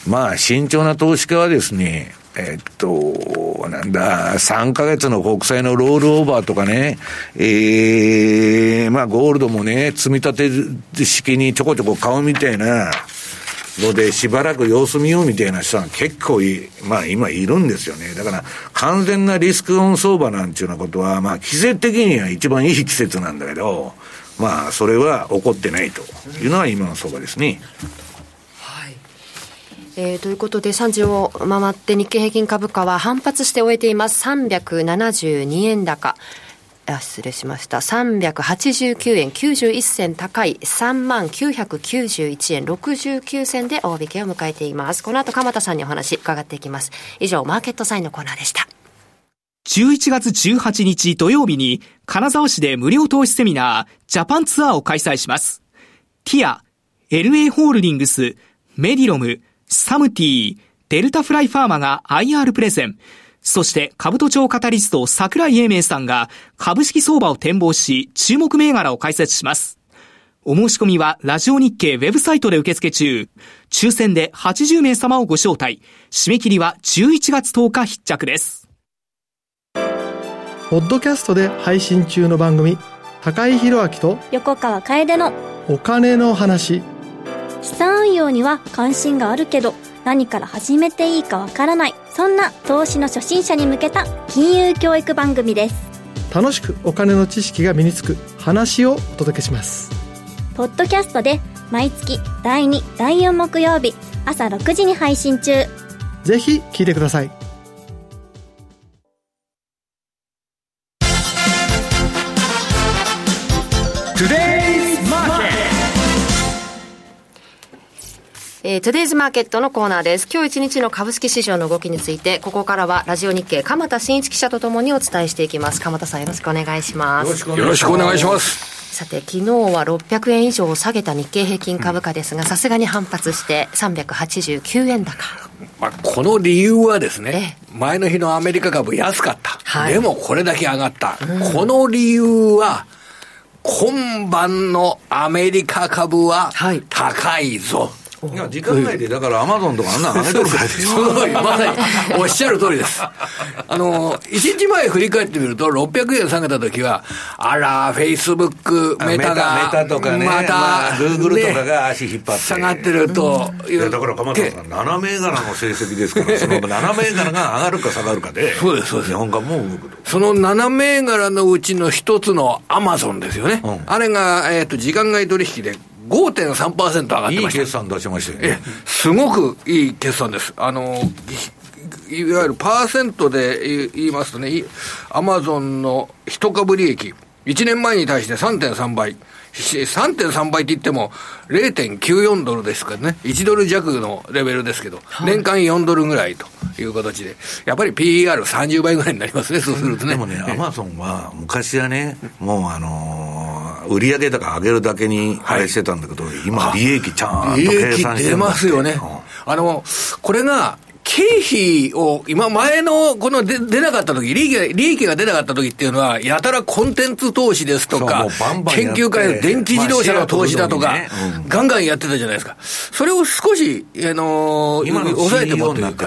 まあ、慎重な投資家はですね、えっと、なんだ、3ヶ月の国債のロールオーバーとかね、ええー、まあ、ゴールドもね、積み立て式にちょこちょこ買うみたいな、ので、しばらく様子見ようみたいな人は結構い、まあ今いるんですよね。だから完全なリスクオン相場なんていうようなことは、まあ季節的には一番いい季節なんだけど、まあそれは起こってないというのは今の相場ですね。えー、ということで、3時を回って日経平均株価は反発して終えています。372円高。あ失礼しました。389円91銭高い3万991円69銭で大引けを迎えています。この後、鎌田さんにお話伺っていきます。以上、マーケットサインのコーナーでした。11月18日土曜日に金沢市で無料投資セミナージャパンツアーを開催します。ティア、LA ホールディングス、メディロム、サムティ、デルタフライファーマが IR プレゼン。そして株都庁カタリスト桜井英明さんが株式相場を展望し注目銘柄を解説します。お申し込みはラジオ日経ウェブサイトで受付中。抽選で80名様をご招待。締め切りは11月10日必着です。ポッドキャストで配信中の番組、高井宏明と横川楓のお金の話。資産運用には関心があるけど何から始めていいかわからないそんな投資の初心者に向けた金融教育番組です。楽しくお金の知識が身につく話をお届けします。ポッドキャストで毎月第2第4木曜日朝6時に配信中。ぜひ聞いてくださいえー、トゥデイズマーケットのコーナーです。今日一日の株式市場の動きについて、ここからはラジオ日経、鎌田新一記者とともにお伝えしていきます。鎌田さんよろしくお願いします。よろしくお願いします。さて、昨日は600円以上下げた日経平均株価ですが、さすがに反発して389円高。まあ、この理由はですね、前の日のアメリカ株安かった。はい、でもこれだけ上がった。うん、この理由は、今晩のアメリカ株は高いぞ。はいいや、時間内で、だからアマゾンとかあんなの上げとるからですよ。まさに、おっしゃる通りです。あの、一日前振り返ってみると、600円下げた時は、あら、フェイスブック、メタが、メタとかね、また、グーグルとかが足引っ張って。下がってるといや、だから鎌田さん、7銘柄の成績ですから、その7銘柄が上がるか下がるかで、そうです、そうです。日本株も動くと。その7銘柄のうちの一つのアマゾンですよね。うん、あれが、えっ、ー、と、時間外取引で5.3%上がってました。いい決算出しましたよね。すごくいい決算です。あの、いわゆるパーセントで言いますとね、アマゾンの一株利益、1年前に対して3.3倍。3.3倍って言っても0.94ドルですからね。1ドル弱のレベルですけど、はい、年間4ドルぐらいという形で、やっぱり PER30 倍ぐらいになりますね、そうするとね。でもね、アマゾンは昔はね、もうあのー、売上高上げるだけにあれしてたんだけど、はい、今利益ちゃんと計算して出ますよね。あの、これが、経費を、今前の、この出出なかった時、利益が、利益が出なかった時っていうのは、やたらコンテンツ投資ですとか、研究会の電気自動車の投資だとか、ガンガンやってたじゃないですか。それを少し、あの今の抑えてもというか、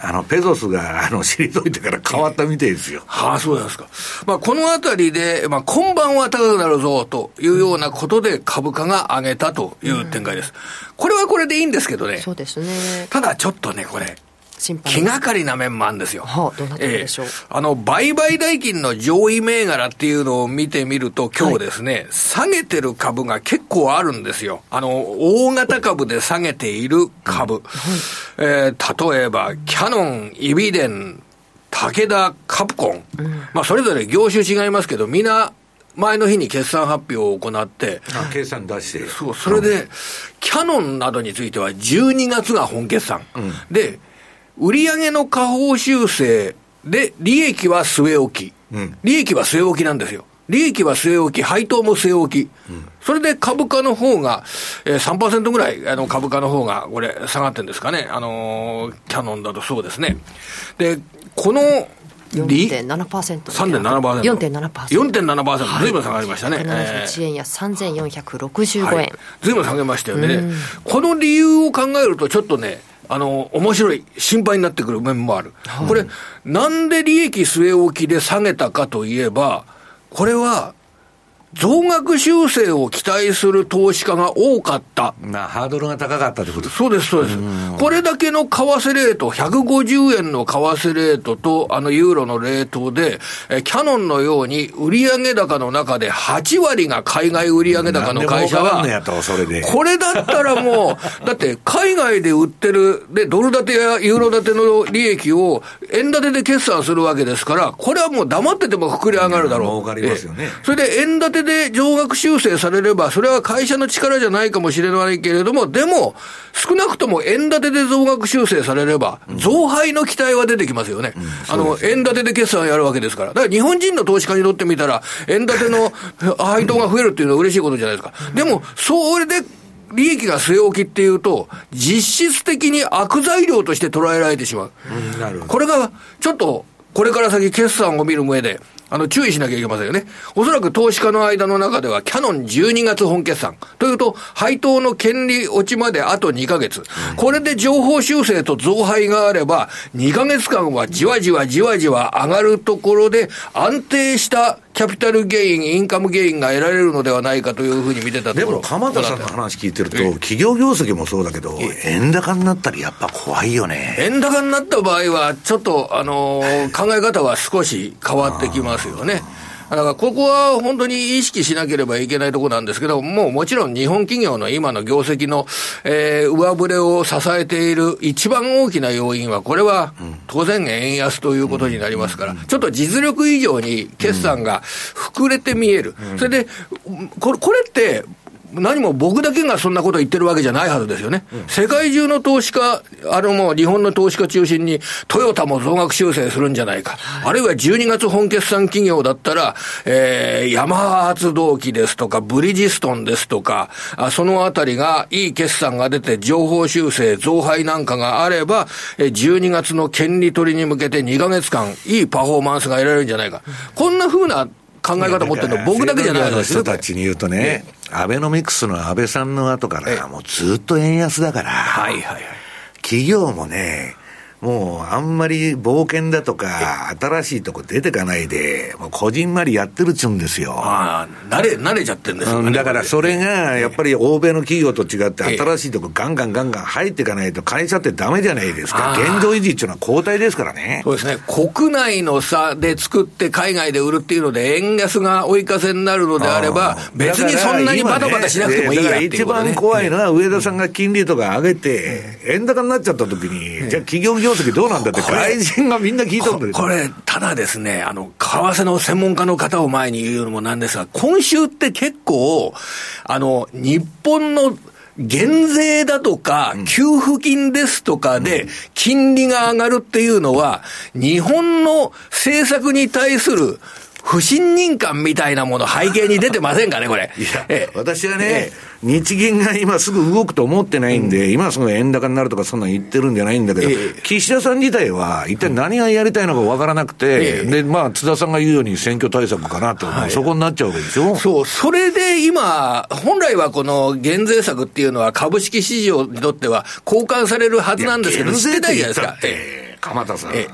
あの、ペゾスが、あの、退いてから変わったみたいですよ。はあ、そうなんですか。まあ、このあたりで、まあ、今晩は高くなるぞ、というようなことで株価が上げたという展開です。これはこれでいいんですけどね。そうですね。ただちょっとね、これ。気がかりな面もあるんですよ。はあ、どうなってるでしょう、えー、あの、売買代金の上位銘柄っていうのを見てみると、今日ですね、はい、下げてる株が結構あるんですよ。あの、大型株で下げている株。はい、えー、例えば、キャノン、イビデン、武田、カプコン。うん、まあ、それぞれ業種違いますけど、みんな、前の日に決算発表を行って、決算出して。そう、それで、キャノンなどについては12月が本決算。うん、で、売上の下方修正で、利益は据え置き。うん、利益は据え置きなんですよ。利益は据え置き、配当も据え置き。うん、それで株価の方が、えー、3%ぐらい、あの、株価の方が、これ、下がってんですかね。あのー、キャノンだとそうですね。で、この、4.7%。3.7%。4.7%。4.7%。ずいぶん下がりましたね。1円や3465円。ずいぶん下げましたよね。この理由を考えると、ちょっとね、あの、面白い、心配になってくる面もある。はい、これ、なんで利益据え置きで下げたかといえば、これは、増額修正を期待する投資家が多かった。まあ、ハードルが高かったってことそうです、そうです。これだけの為替レート、150円の為替レートと、あの、ユーロのレートで、えキャノンのように売上高の中で8割が海外売上高の会社は。これだったらもう、だって海外で売ってる、で、ドル建てやユーロ建ての利益を円建てで決算するわけですから、これはもう黙ってても膨れ上がるだろう。儲かりますよねええそれで円建てで上額修正されれば、それは会社の力じゃないかもしれないけれども、でも、少なくとも円建てで増額修正されれば、増配の期待は出てきますよね。あの、円建てで決算やるわけですから。だから日本人の投資家にとってみたら、円建ての 配当が増えるっていうのは嬉しいことじゃないですか。でも、それで、利益が据え置きっていうと、実質的に悪材料として捉えられてしまう。うん。これが、ちょっと、これから先決算を見る上で、あの、注意しなきゃいけませんよね。おそらく投資家の間の中では、キャノン12月本決算。というと、配当の権利落ちまであと2ヶ月。これで上方修正と増配があれば、2ヶ月間はじわじわじわじわ上がるところで、安定したキャピタルゲイン、インカムゲインが得られるのではないかというふうに見てたところ。でも、鎌田さんの話聞いてると、企業業績もそうだけど、円高になったらやっぱ怖いよね。円高になった場合は、ちょっと、あのー考え方は少し変わってきますよね。だから、ここは本当に意識しなければいけないところなんですけど、もうもちろん日本企業の今の業績の、えー上振れを支えている一番大きな要因は、これは当然円安ということになりますから、ちょっと実力以上に決算が膨れて見える。それで、これこれって、何も僕だけがそんなこと言ってるわけじゃないはずですよね。世界中の投資家、あのもう日本の投資家中心に、トヨタも増額修正するんじゃないか。あるいは12月本決算企業だったら、えー、ヤマハ発動機ですとか、ブリヂストンですとか、あそのあたりがいい決算が出て、情報修正、増配なんかがあれば、えー12月の権利取りに向けて2ヶ月間、いいパフォーマンスが得られるんじゃないか。こんな風な考え方持ってるの僕だけじゃないので人たちに言うとね、アベノミクスの安倍さんの後から、もうずっと円安だから、はいはいはい。企業もね、もうあんまり冒険だとか、新しいとこ出てかないで、もうこじんまりやってるっちゅうんですよ。ああ、慣れ、慣れちゃってるんですよね。うんだからそれが、やっぱり欧米の企業と違って、ええ新しいとこガンガンガンガン入っていかないと、会社ってダメじゃないですか。現状維持っていうのは交代ですからね。そうですね。国内の差で作って海外で売るっていうので、円安が追い風になるのであれば、別にそんなにバタバタしなくてもいいやっていう一ことね番怖いのは、上田さんが金利とか上げて、円高になっちゃった時に、じゃあ企業業績どうなんだって、これ外人がみんな聞いたんだよ。これ、ただですね、あの、為替の専門家の方を前に言うのもなんですが、今週って結構、あの、日本の減税だとか、給付金ですとかで、金利が上がるっていうのは、日本の政策に対する不信任感みたいなもの背景に出てませんかね、これ。いやええ。私はね、え日銀が今すぐ動くと思ってないんで、今すぐ円高になるとかそんなん言ってるんじゃないんだけど、ええ。岸田さん自体は一体何がやりたいのかわからなくて、ええ。で、まあ、津田さんが言うように選挙対策かなと、はい。そこになっちゃうわけでしょ？そう、それで今、本来はこの減税策っていうのは株式市場にとっては交換されるはずなんですけど、減税ってないじゃないですか。言ったっ。て、鎌田さん。え、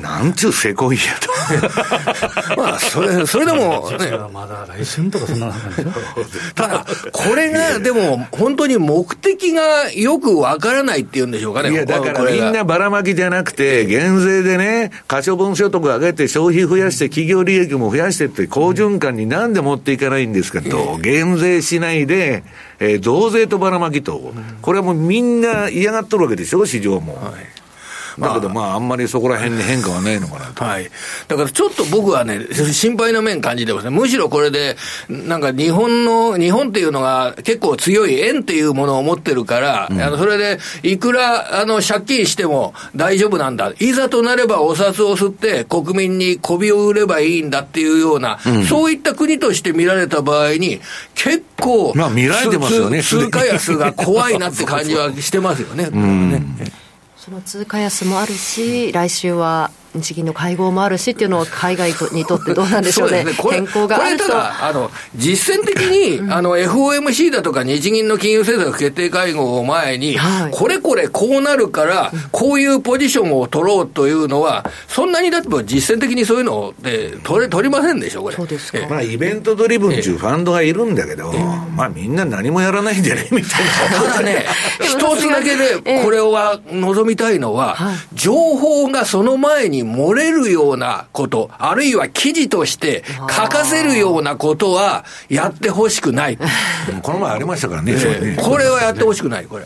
なんちゅうせこいやと。まあ、それ、それでも、ね、まだ来春とかそんな感じでしょただ、これが、でも、本当に目的がよくわからないっていうんでしょうかね。いや、だからみんなばらまきじゃなくて、減税でね、可処分所得上げて消費増やして企業利益も増やしてって好循環になんで持っていかないんですかと、減税しないで、えー増税とばらまきと、これはもうみんな嫌がっとるわけでしょ、市場も。だけどまあ、あんまりそこら辺に変化はないのかなと。はい。だからちょっと僕はね、心配な面感じてますね。むしろこれで、なんか日本の、日本っていうのが結構強い円っていうものを持ってるから、あの、それで、いくら、あの、借金しても大丈夫なんだ。いざとなればお札を吸って国民に媚びを売ればいいんだっていうような、そういった国として見られた場合に、結構、まあ見られてますよね通通貨安が怖いなって感じはしてますよね。ねその通貨安もあるし、来週は日銀の会合もあるしっていうのは、海外にとってどうなんでしょうね、うね。変更があると。これただあの実践的に、あの FOMC だとか日銀の金融政策決定会合を前に、はい、これこれこうなるから、こういうポジションを取ろうというのは、そんなにだって実践的にそういうので取れ取りませんでしょ、これ。そうですか。まあ、イベントドリブンっていうファンドがいるんだけど、まあみんな何もやらないんじゃねみたいな。ただね、一つだけでこれは望みたいのは、情報がその前に漏れるようなこと、あるいは記事として書かせるようなことはやってほしくない。この前ありましたからね、これはやってほしくない、これ。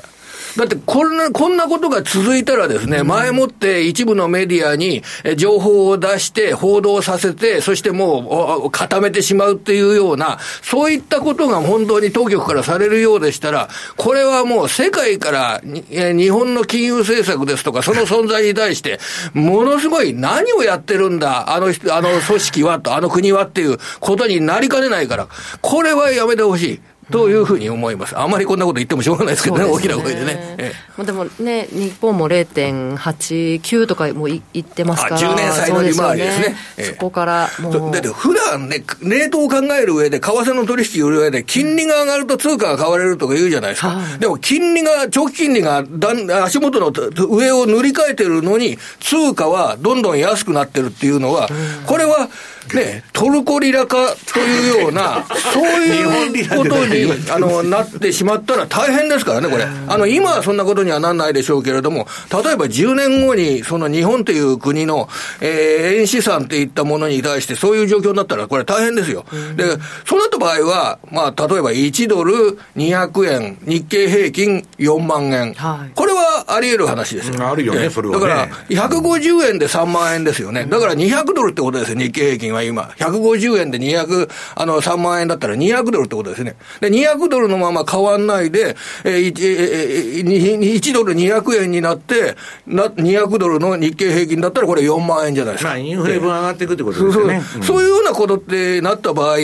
だってこんな、こんなことが続いたらですね、前もって一部のメディアに情報を出して報道させて、そしてもう固めてしまうっていうような、そういったことが本当に当局からされるようでしたら、これはもう世界から日本の金融政策ですとか、その存在に対して、ものすごい何をやってるんだ、あの人、あの組織はと、あの国はっていうことになりかねないから、これはやめてほしい。というふうに思います、あんまりこんなこと言ってもしょうがないですけどね、ね。大きな声でね。ええ、でもね、日本も0.89とかもい言ってますから、10年債の利回りですね、そ、ね、こからもう。だって普段ね、レートを考える上で、為替の取引を売る上で、金利が上がると通貨が買われるとか言うじゃないですか、はい、でも金利が、長期金利がだん足元の上を塗り替えてるのに、通貨はどんどん安くなってるっていうのは、これは、ね、トルコリラ化というような、そういうことにあのなってしまったら大変ですからね、これ。あの、今はそんなことにはなんないでしょうけれども、例えば10年後に、その日本という国の、えー、円資産っていったものに対して、そういう状況になったら、これ大変ですよ。で、そうなった場合は、まあ、例えば1ドル200円、日経平均4万円。はい、これはあり得る話ですよ。あるよね、それは、ね、だから、150円で3万円ですよね。だから200ドルってことですよ、日経平均は今。150円で200、あの、3万円だったら200ドルってことですね。で、200ドルのまま変わんないで、えー、えー、1ドル200円になって、な、200ドルの日経平均だったらこれ4万円じゃないですか。まあ、インフレ分上がっていくってことですよね。そうそういうようなことってなった場合、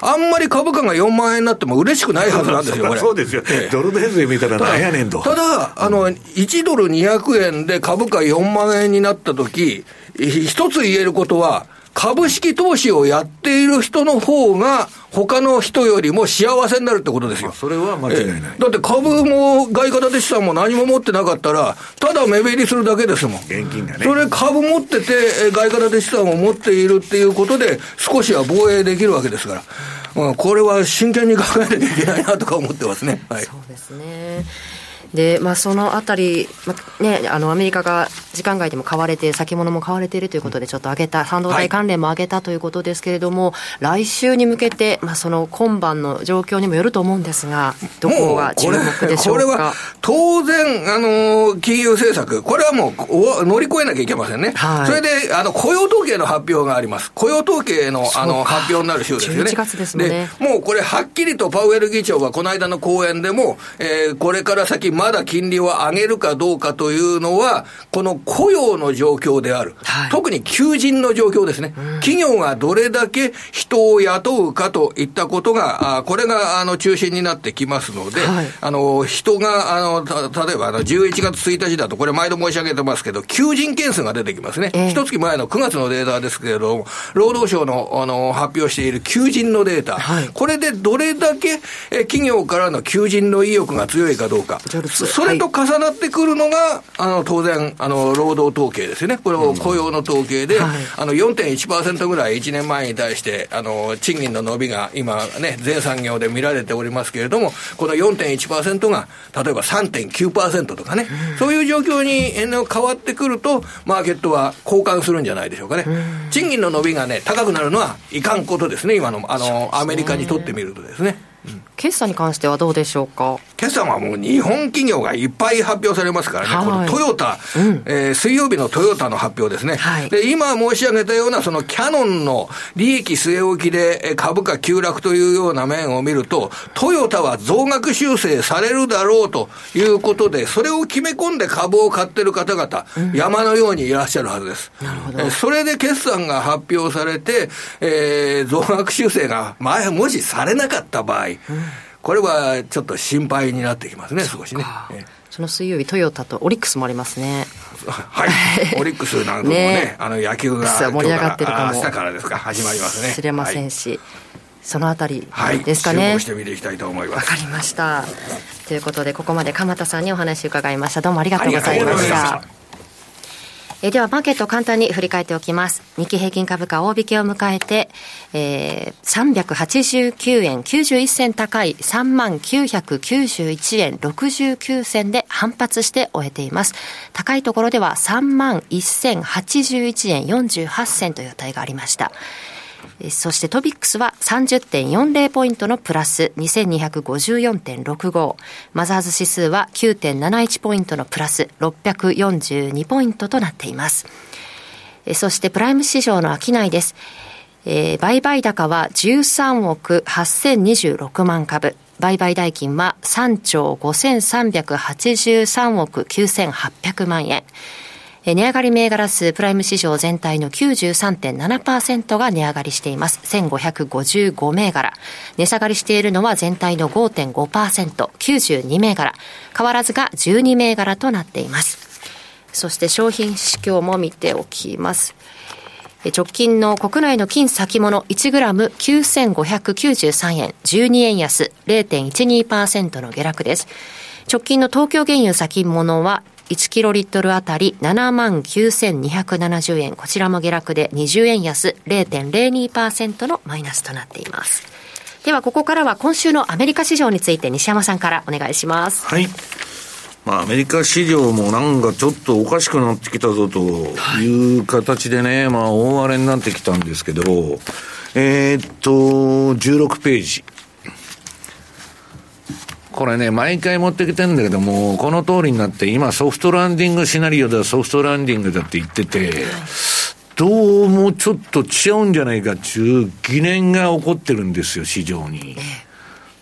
あんまり株価が4万円になっても嬉しくないはずなんですよ、これ。そうですよ。ドルベースで見たらなんやねんと。ただ、あの、1ドル200円で株価4万円になったとき、一つ言えることは、株式投資をやっている人の方が、他の人よりも幸せになるってことですよ。それは間違いない。だって株も外貨建て資産も何も持ってなかったら、ただ目減りするだけですもん。現金がね。それ株持ってて、外貨建て資産を持っているっていうことで、少しは防衛できるわけですから。うん、これは真剣に考えなきゃいけないなとか思ってますね。はい。そうですね。で、まあ、そのあたり、まあね、あのアメリカが時間外でも買われて、先物も買われているということで、ちょっと上げた、半導体関連も上げたということですけれども、はい、来週に向けて、まあ、その今晩の状況にもよると思うんですが、どこが注目でしょうか？これは当然、あの金融政策、これはもう乗り越えなきゃいけませんね、はい、それであの雇用統計の発表があります、雇用統計のあの発表になる週ですよね。月ですもね。もうこれ、はっきりとパウエル議長がこの間の講演でも、えー、これから先、まだ金利を上げるかどうかというのは、この雇用の状況である、はい、特に求人の状況ですね、うん、企業がどれだけ人を雇うかといったことが、あこれがあの中心になってきますので、はい、あの人があの例えばあの11月1日だと、これ、毎度申し上げてますけど、求人件数が出てきますね、一、え。ー、月前の9月のデータですけれども、労働省のあの発表している求人のデータ、はい、これでどれだけえ企業からの求人の意欲が強いかどうか、それと重なってくるのが、あの当然あの、労働統計ですよね、これを雇用の統計で、うんはい、あの4.1%ぐらい1年前に対してあの、賃金の伸びが今ね、全産業で見られておりますけれども、この4.1%が例えば3.9%とかね、うん、そういう状況に変わってくると、マーケットは交換するんじゃないでしょうかね。うん、賃金の伸びがね、高くなるのはいかんことですね、今のあの、アメリカにとってみるとですね。決算に関してはどうでしょうか？決算はもう日本企業がいっぱい発表されますからね、はい、このトヨタ、うん、えー、水曜日のトヨタの発表ですね、はい、で今申し上げたような、そのキャノンの利益据え置きで株価急落というような面を見ると、トヨタは増額修正されるだろうということで、それを決め込んで株を買ってる方々、うん、山のようにいらっしゃるはずです。なるほど。それで決算が発表されて、えー、増額修正が前、もしされなかった場合、うんこれはちょっと心配になってきますね、少しね。その水曜日、トヨタとオリックスもありますね。はい。オリックスなんかもね、ねあの野球が盛り上がってるかも。明日からですか、始まりますね。知れませんし。はいそのあたりですかね。はい、して見ていきたいと思います。わかりました。ということで、ここまで鎌田さんにお話伺いました。どうもありがとうございました。えでは、マーケットを簡単に振り返っておきます。日経平均株価大引けを迎えて、えー、389円91銭高い3991円69銭で反発して終えています。高いところでは3万1081円48銭という値がありました。そしてトビックスは30.40ポイントのプラス2254.65。マザーズ指数は9.71ポイントのプラス642ポイントとなっています。そしてプライム市場の商いです。えー、売買高は13億8026万株。売買代金は3兆5383億9800万円。値上がり銘柄数プライム市場全体の93.7%が値上がりしています。1555銘柄。値下がりしているのは全体の5.5%、92銘柄。変わらずが12銘柄となっています。そして商品指標も見ておきます。直近の国内の金先物 1g9593 円、12円安0.12%の下落です。直近の東京原油先物は1キロリットルあたり7万9270円。こちらも下落で20円安0.02%のマイナスとなっています。ではここからは今週のアメリカ市場について西山さんからお願いします。はい。まあ、アメリカ市場もなんかちょっとおかしくなってきたぞという形でね、まあ、大荒れになってきたんですけど、えー、っと、16ページ。これね、毎回持ってきてるんだけども、この通りになって、今ソフトランディングシナリオだ、ソフトランディングだって言ってて、どうもちょっと違うんじゃないかっていう疑念が起こってるんですよ、市場に。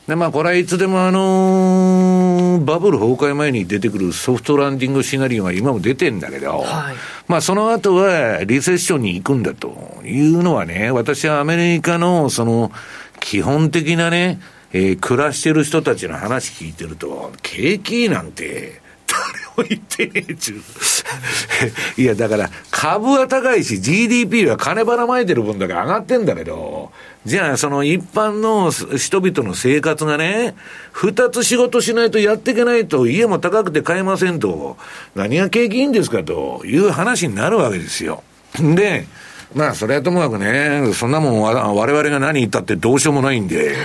で、まあ、これはいつでもあのー、バブル崩壊前に出てくるソフトランディングシナリオが今も出てんだけど、はい、まあ、その後はリセッションに行くんだというのはね、私はアメリカのその基本的なね、えー、暮らしてる人たちの話聞いてると、景気なんて、誰も言ってねえちゅう。いや、だから、株は高いし、GDP は金ばらまいてる分だけ上がってんだけど、じゃあ、その一般の人々の生活がね、二つ仕事しないとやっていけないと、家も高くて買えませんと、何が景気いいんですかという話になるわけですよ。で、まあ、それはともかくね、そんなもん我々が何言ったってどうしようもないんで、はい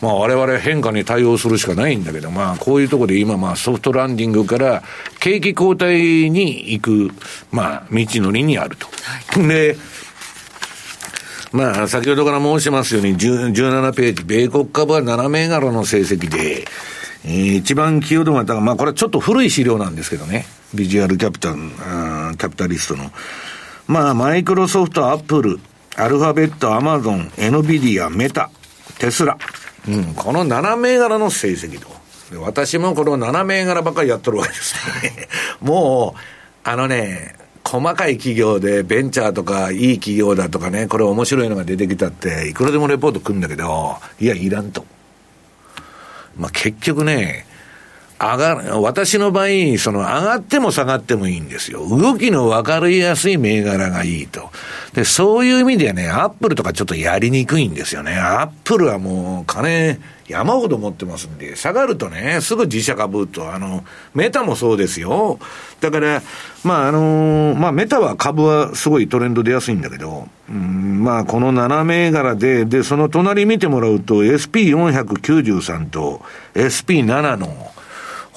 まあ我々変化に対応するしかないんだけど、まあこういうところで今まあソフトランディングから景気後退に行く、まあ道のりにあると。はい、で、まあ先ほどから申しますように17ページ、米国株は7銘柄の成績で、えー、一番寄与度が高い、まあこれはちょっと古い資料なんですけどね、ビジュアルキャピタル、キャピタリストの。まあマイクロソフト、アップル、アルファベット、アマゾン、エヌビディア、メタ、テスラ。うん、この7銘柄の成績と。私もこの7銘柄ばっかりやっとるわけですね。もう、あのね、細かい企業でベンチャーとかいい企業だとかね、これ面白いのが出てきたって、いくらでもレポート来るんだけど、いや、いらんと。まあ、結局ね、上が、私の場合、その上がっても下がってもいいんですよ。動きの分かりやすい銘柄がいいと。で、そういう意味ではね、アップルとかちょっとやりにくいんですよね。アップルはもう金山ほど持ってますんで、下がるとね、すぐ自社株と、あの、メタもそうですよ。だから、まああのまあメタは株はすごいトレンド出やすいんだけど、うん、まあこの7銘柄で、で、その隣見てもらうと SP493 と SP7 の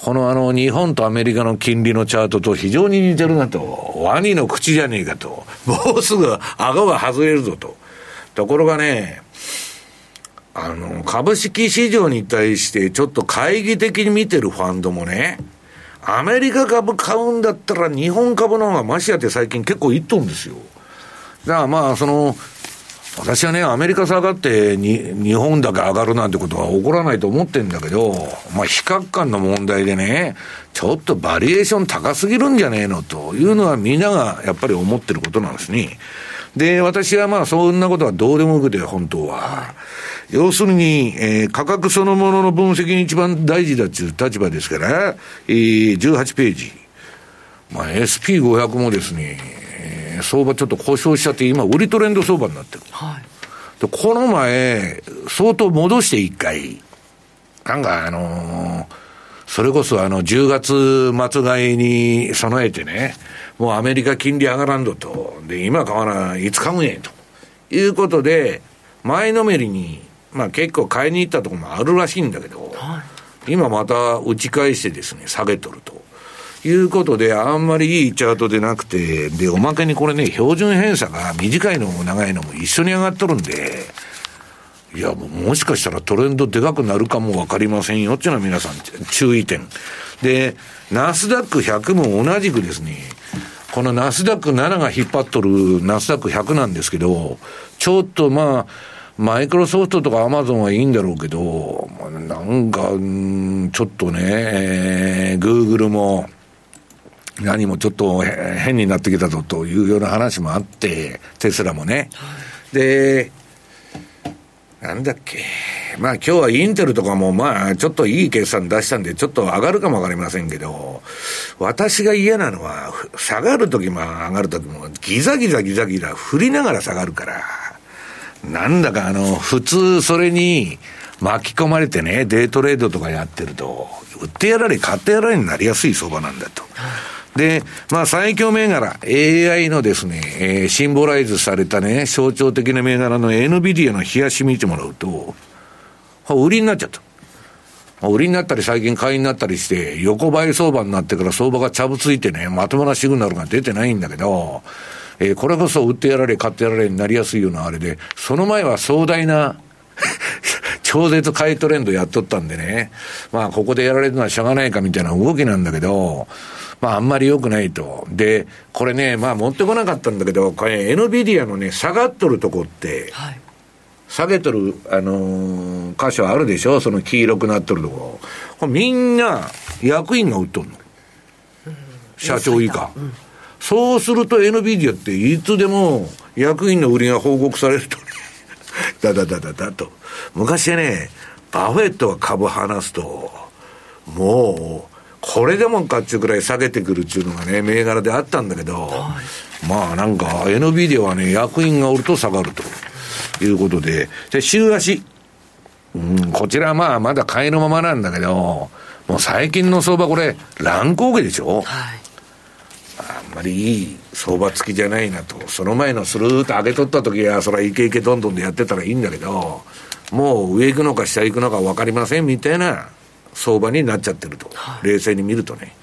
このあの、日本とアメリカの金利のチャートと非常に似てるなと。ワニの口じゃねえかと。もうすぐ顎が外れるぞと。ところがね、あの、株式市場に対してちょっと懐疑的に見てるファンドもね、アメリカ株買うんだったら日本株の方がマシやって最近結構言っとんですよ。だからまあ、その、私はね、アメリカ下がって、日本だけ上がるなんてことは起こらないと思ってんだけど、まあ、比較感の問題でね、ちょっとバリエーション高すぎるんじゃねえのというのはみんながやっぱり思ってることなんですね。で、私はまあそんなことはどうでもよくて、本当は。要するに、えー、価格そのものの分析に一番大事だっていう立場ですから、えー、18ページ。まあ SP500 もですね、えー、相場ちょっと故障しちゃって、今売りトレンド相場になってる。はい。で、この前、相当戻して一回、なんかあのーそれこそあの10月末買いに備えてね、もうアメリカ金利上がらんどと、で、今買わない、いつ買うんやということで、前のめりに、まあ結構買いに行ったところもあるらしいんだけど、はい、今また打ち返してですね、下げとると。いうことで、あんまりいいチャートでなくて、で、おまけにこれね、標準偏差が短いのも長いのも一緒に上がっとるんで、いや、もしかしたらトレンドでかくなるかもわかりませんよっていうのは皆さん注意点。で、ナスダック100も同じくですね、このナスダック7が引っ張っとるナスダック100なんですけど、ちょっとまあ、マイクロソフトとかアマゾンはいいんだろうけど、なんか、ちょっとね、えー、グーグルも、何もちょっと変になってきたぞというような話もあって、テスラもね。で、なんだっけ。まあ今日はインテルとかもまあちょっといい決算出したんでちょっと上がるかもわかりませんけど、私が嫌なのは下がるときも上がるときもギザギザギザギザ振りながら下がるから、なんだかあの普通それに巻き込まれてね、デートレードとかやってると、売ってやられ買ってやられになりやすい相場なんだと。で、まあ最強銘柄、AI のですね、えー、シンボライズされたね、象徴的な銘柄の NVIDIA の冷やし見てもらうと、売りになっちゃった。売りになったり最近買いになったりして、横ばい相場になってから相場がちゃぶついてね、まともなシグナルが出てないんだけど、えー、これこそ売ってやられ、買ってやられになりやすいようなあれで、その前は壮大な 超絶買いトレンドやっとったんでね、まあここでやられるのはしょうがないかみたいな動きなんだけど、まあ、あんまり良くないと。で、これね、まあ、持ってこなかったんだけど、これ、NVIDIA のね、下がっとるとこって、はい、下げとる、あのー、箇所あるでしょ？その黄色くなっとるとこ。これみんな、役員が売っとるの。うん、社長以下。うん、そうすると NVIDIA っていつでも役員の売りが報告されると ね、だだだだだと。昔ね、バフェットが株離すと、もう、これでもかっちゅうくらい下げてくるっていうのがね、銘柄であったんだけど、はい、まあなんか NVIDIA はね、役員がおると下がるということで、で、週足。うん、こちらまあまだ買いのままなんだけど、もう最近の相場これ、乱高下でしょ？はい。あんまりいい相場付きじゃないなと。その前のスルーッと上げとった時は、それはイケイケどんどんでやってたらいいんだけど、もう上行くのか下行くのか分かりませんみたいな相場になっちゃってると、はい、冷静に見るとね、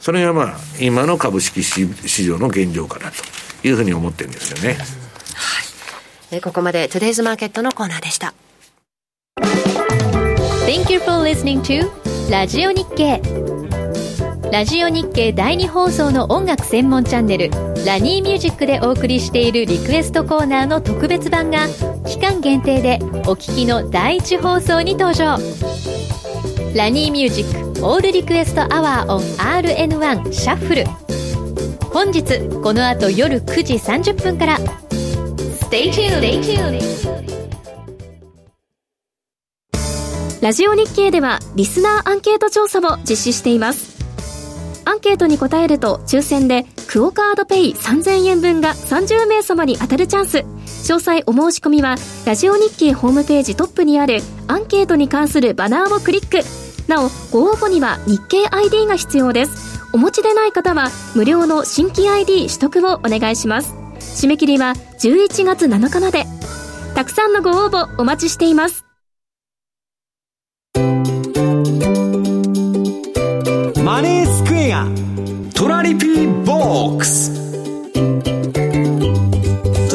それがまあ、今の株式市場の現状かなと。いうふうに思ってるんですよね。はい、えここまで、トゥデイズマーケットのコーナーでした。Thank you for listening to ラジオ日経。ラジオ日経第2放送の音楽専門チャンネルラニーミュージックでお送りしているリクエストコーナーの特別版が期間限定でお聞きの第1放送に登場ラニーミュージックオールリクエストアワーオン RN1 シャッフル。本日この後夜9時30分から。Stay tuned! ラジオ日経ではリスナーアンケート調査を実施しています。アンケートに答えると抽選でクオカードペイ3000円分が30名様に当たるチャンス。詳細お申し込みはラジオ日経ホームページトップにあるアンケートに関するバナーをクリック。なおご応募には日経 ID が必要です。お持ちでない方は無料の新規 ID 取得をお願いします。締め切りは11月7日まで。たくさんのご応募お待ちしています。マネースクエアトラリピーボックス。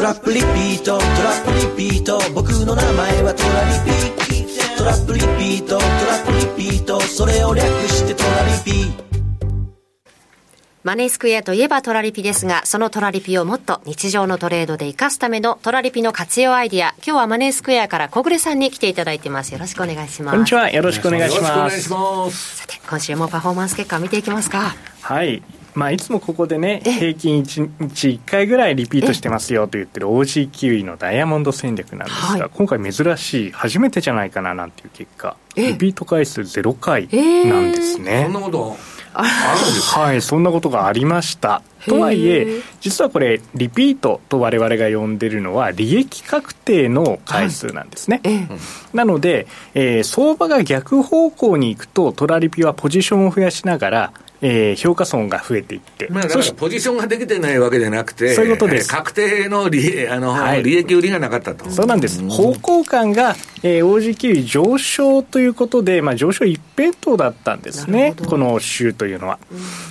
ラップリピートトラップリピート僕の名前はトラリピトラップリピートトラップリピートそれを略してトラリピマネースクエアといえばトラリピですが、そのトラリピをもっと日常のトレードで活かすためのトラリピの活用アイディア。今日はマネースクエアから小暮さんに来ていただいてます。よろしくお願いします。こんにちは。よろしくお願いします。さて、今週もパフォーマンス結果を見ていきますか。はい。まあ、いつもここでね、平均1日1回ぐらいリピートしてますよと言ってる OG キウイのダイヤモンド戦略なんですが、はい、今回珍しい、初めてじゃないかななんていう結果、リピート回数0回なんですね。そんなこと？はい、そんなことがありました。とはいえ、実はこれ、リピートと我々が呼んでるのは、利益確定の回数なんですね。はい、なので、えー、相場が逆方向に行くと、トラリピはポジションを増やしながら、えー、評価損が増えていって、まあ、だからポジションができてないわけじゃなくて、そういうことです。確定の利あの、はい、利益売りがなかったと。そうなんです。方向感が、えー、OG キウイ上昇ということで、まあ、上昇一辺倒だったんですね、この週というのは。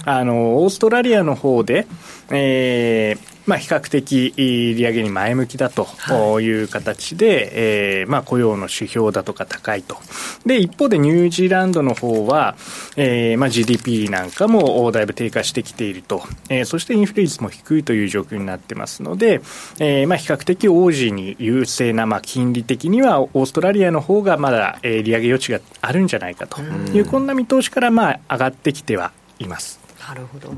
あのオーストラリアの方で、えー、まあ、比較的利上げに前向きだという形で、はい、えー、まあ、雇用の指標だとか高いと。で、一方でニュージーランドの方は、えー、まあ、GDP なんかもだいぶ低下してきていると。えー、そしてインフレ率も低いという状況になってますので、えー、まあ、比較的王子に優勢な、まあ、金利的にはオーストラリアの方がまだ、えー、利上げ余地があるんじゃないかという、こんな見通しから、まあ、上がってきてはいます。なるほど、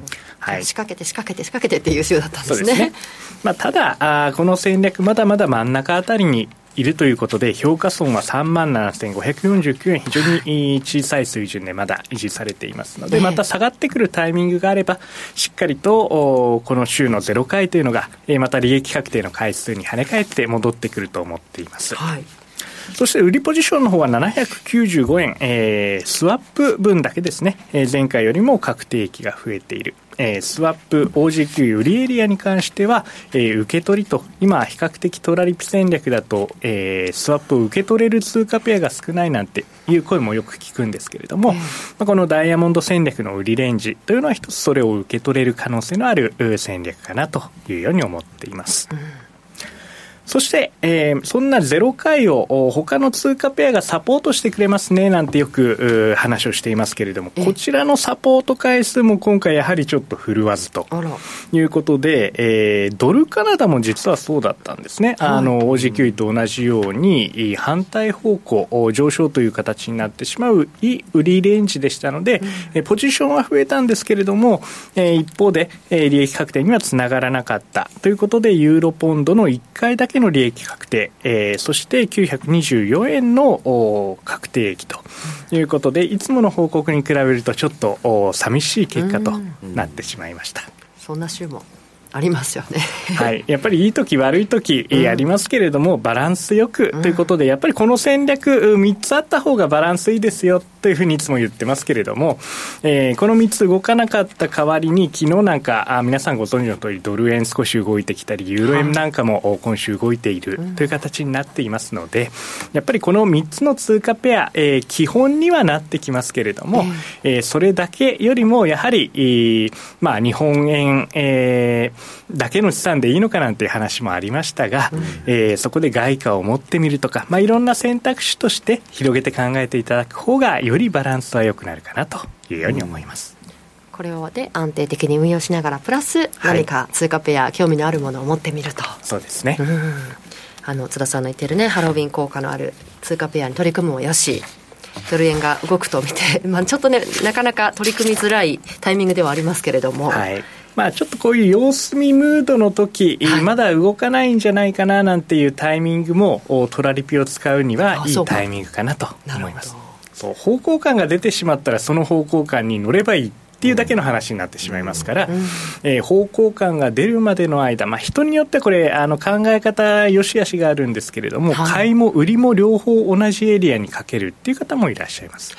はい、仕掛けて仕掛けて仕掛けてっていう週だったんですね。すね。まあ、ただあ、この戦略、まだまだ真ん中あたりにいるということで、評価損は3万7549円、非常に小さい水準でまだ維持されていますので、また下がってくるタイミングがあれば、しっかりとこの週のゼロ回というのが、また利益確定の回数に跳ね返って戻ってくると思っています。はいそして売りポジションの方は795円、えー、スワップ分だけですね、えー、前回よりも確定益が増えている。えー、スワップ OG9 売りエリアに関しては、えー、受け取りと、今、比較的トラリピ戦略だと、えー、スワップを受け取れる通貨ペアが少ないなんていう声もよく聞くんですけれども、まあ、このダイヤモンド戦略の売りレンジというのは一つそれを受け取れる可能性のある戦略かなというように思っています。うんそして、えー、そんなゼロ回を他の通貨ペアがサポートしてくれますねなんてよく話をしていますけれども、こちらのサポート回数も今回やはりちょっと振るわずということで、えー、ドルカナダも実はそうだったんですね。あの、OG9 位と同じように反対方向、上昇という形になってしまう売りレンジでしたので、うん、ポジションは増えたんですけれども、えー、一方で、えー、利益確定にはつながらなかったということで、ユーロポンドの1回だけの利益確定、えー、そして924円の確定益ということで、いつもの報告に比べるとちょっと寂しい結果となってしまいました。そんな週もありますよね。はい、やっぱりいい時悪い時、うん、ありますけれども、バランスよくということで、やっぱりこの戦略、3つあった方がバランスいいですよというふうにいつも言ってますけれども、えー、この3つ動かなかった代わりに、昨日なんか、あ皆さんご存知の通り、ドル円少し動いてきたり、ユーロ円なんかも今週動いているという形になっていますので、やっぱりこの3つの通貨ペア、えー、基本にはなってきますけれども、えー、それだけよりも、やはり、えー、まあ、日本円、えーだけの資産でいいのかなんていう話もありましたが、うん、えー、そこで外貨を持ってみるとか、まあ、いろんな選択肢として広げて考えていただく方がよりバランスは良くなるかなというように思います。うん、これをで安定的に運用しながらプラス何か通貨ペア、興味のあるものを持ってみると。そうですね、あの津田さんの言ってるねハロウィン効果のある通貨ペアに取り組むもよしドル円が動くと見て、まあ、ちょっとねなかなか取り組みづらいタイミングではありますけれども、はい、まあ、ちょっとこういう様子見ムードの時、はい、まだ動かないんじゃないかななんていうタイミングもトラリピを使うにはいいタイミングかなと思います。そう方向感が出てしまったらその方向感に乗ればいいっていうだけの話になってしまいますから、うん、えー、方向感が出るまでの間、まあ、人によってこれあの考え方よしあしがあるんですけれども、はい、買いも売りも両方同じエリアにかけるっていう方もいらっしゃいます。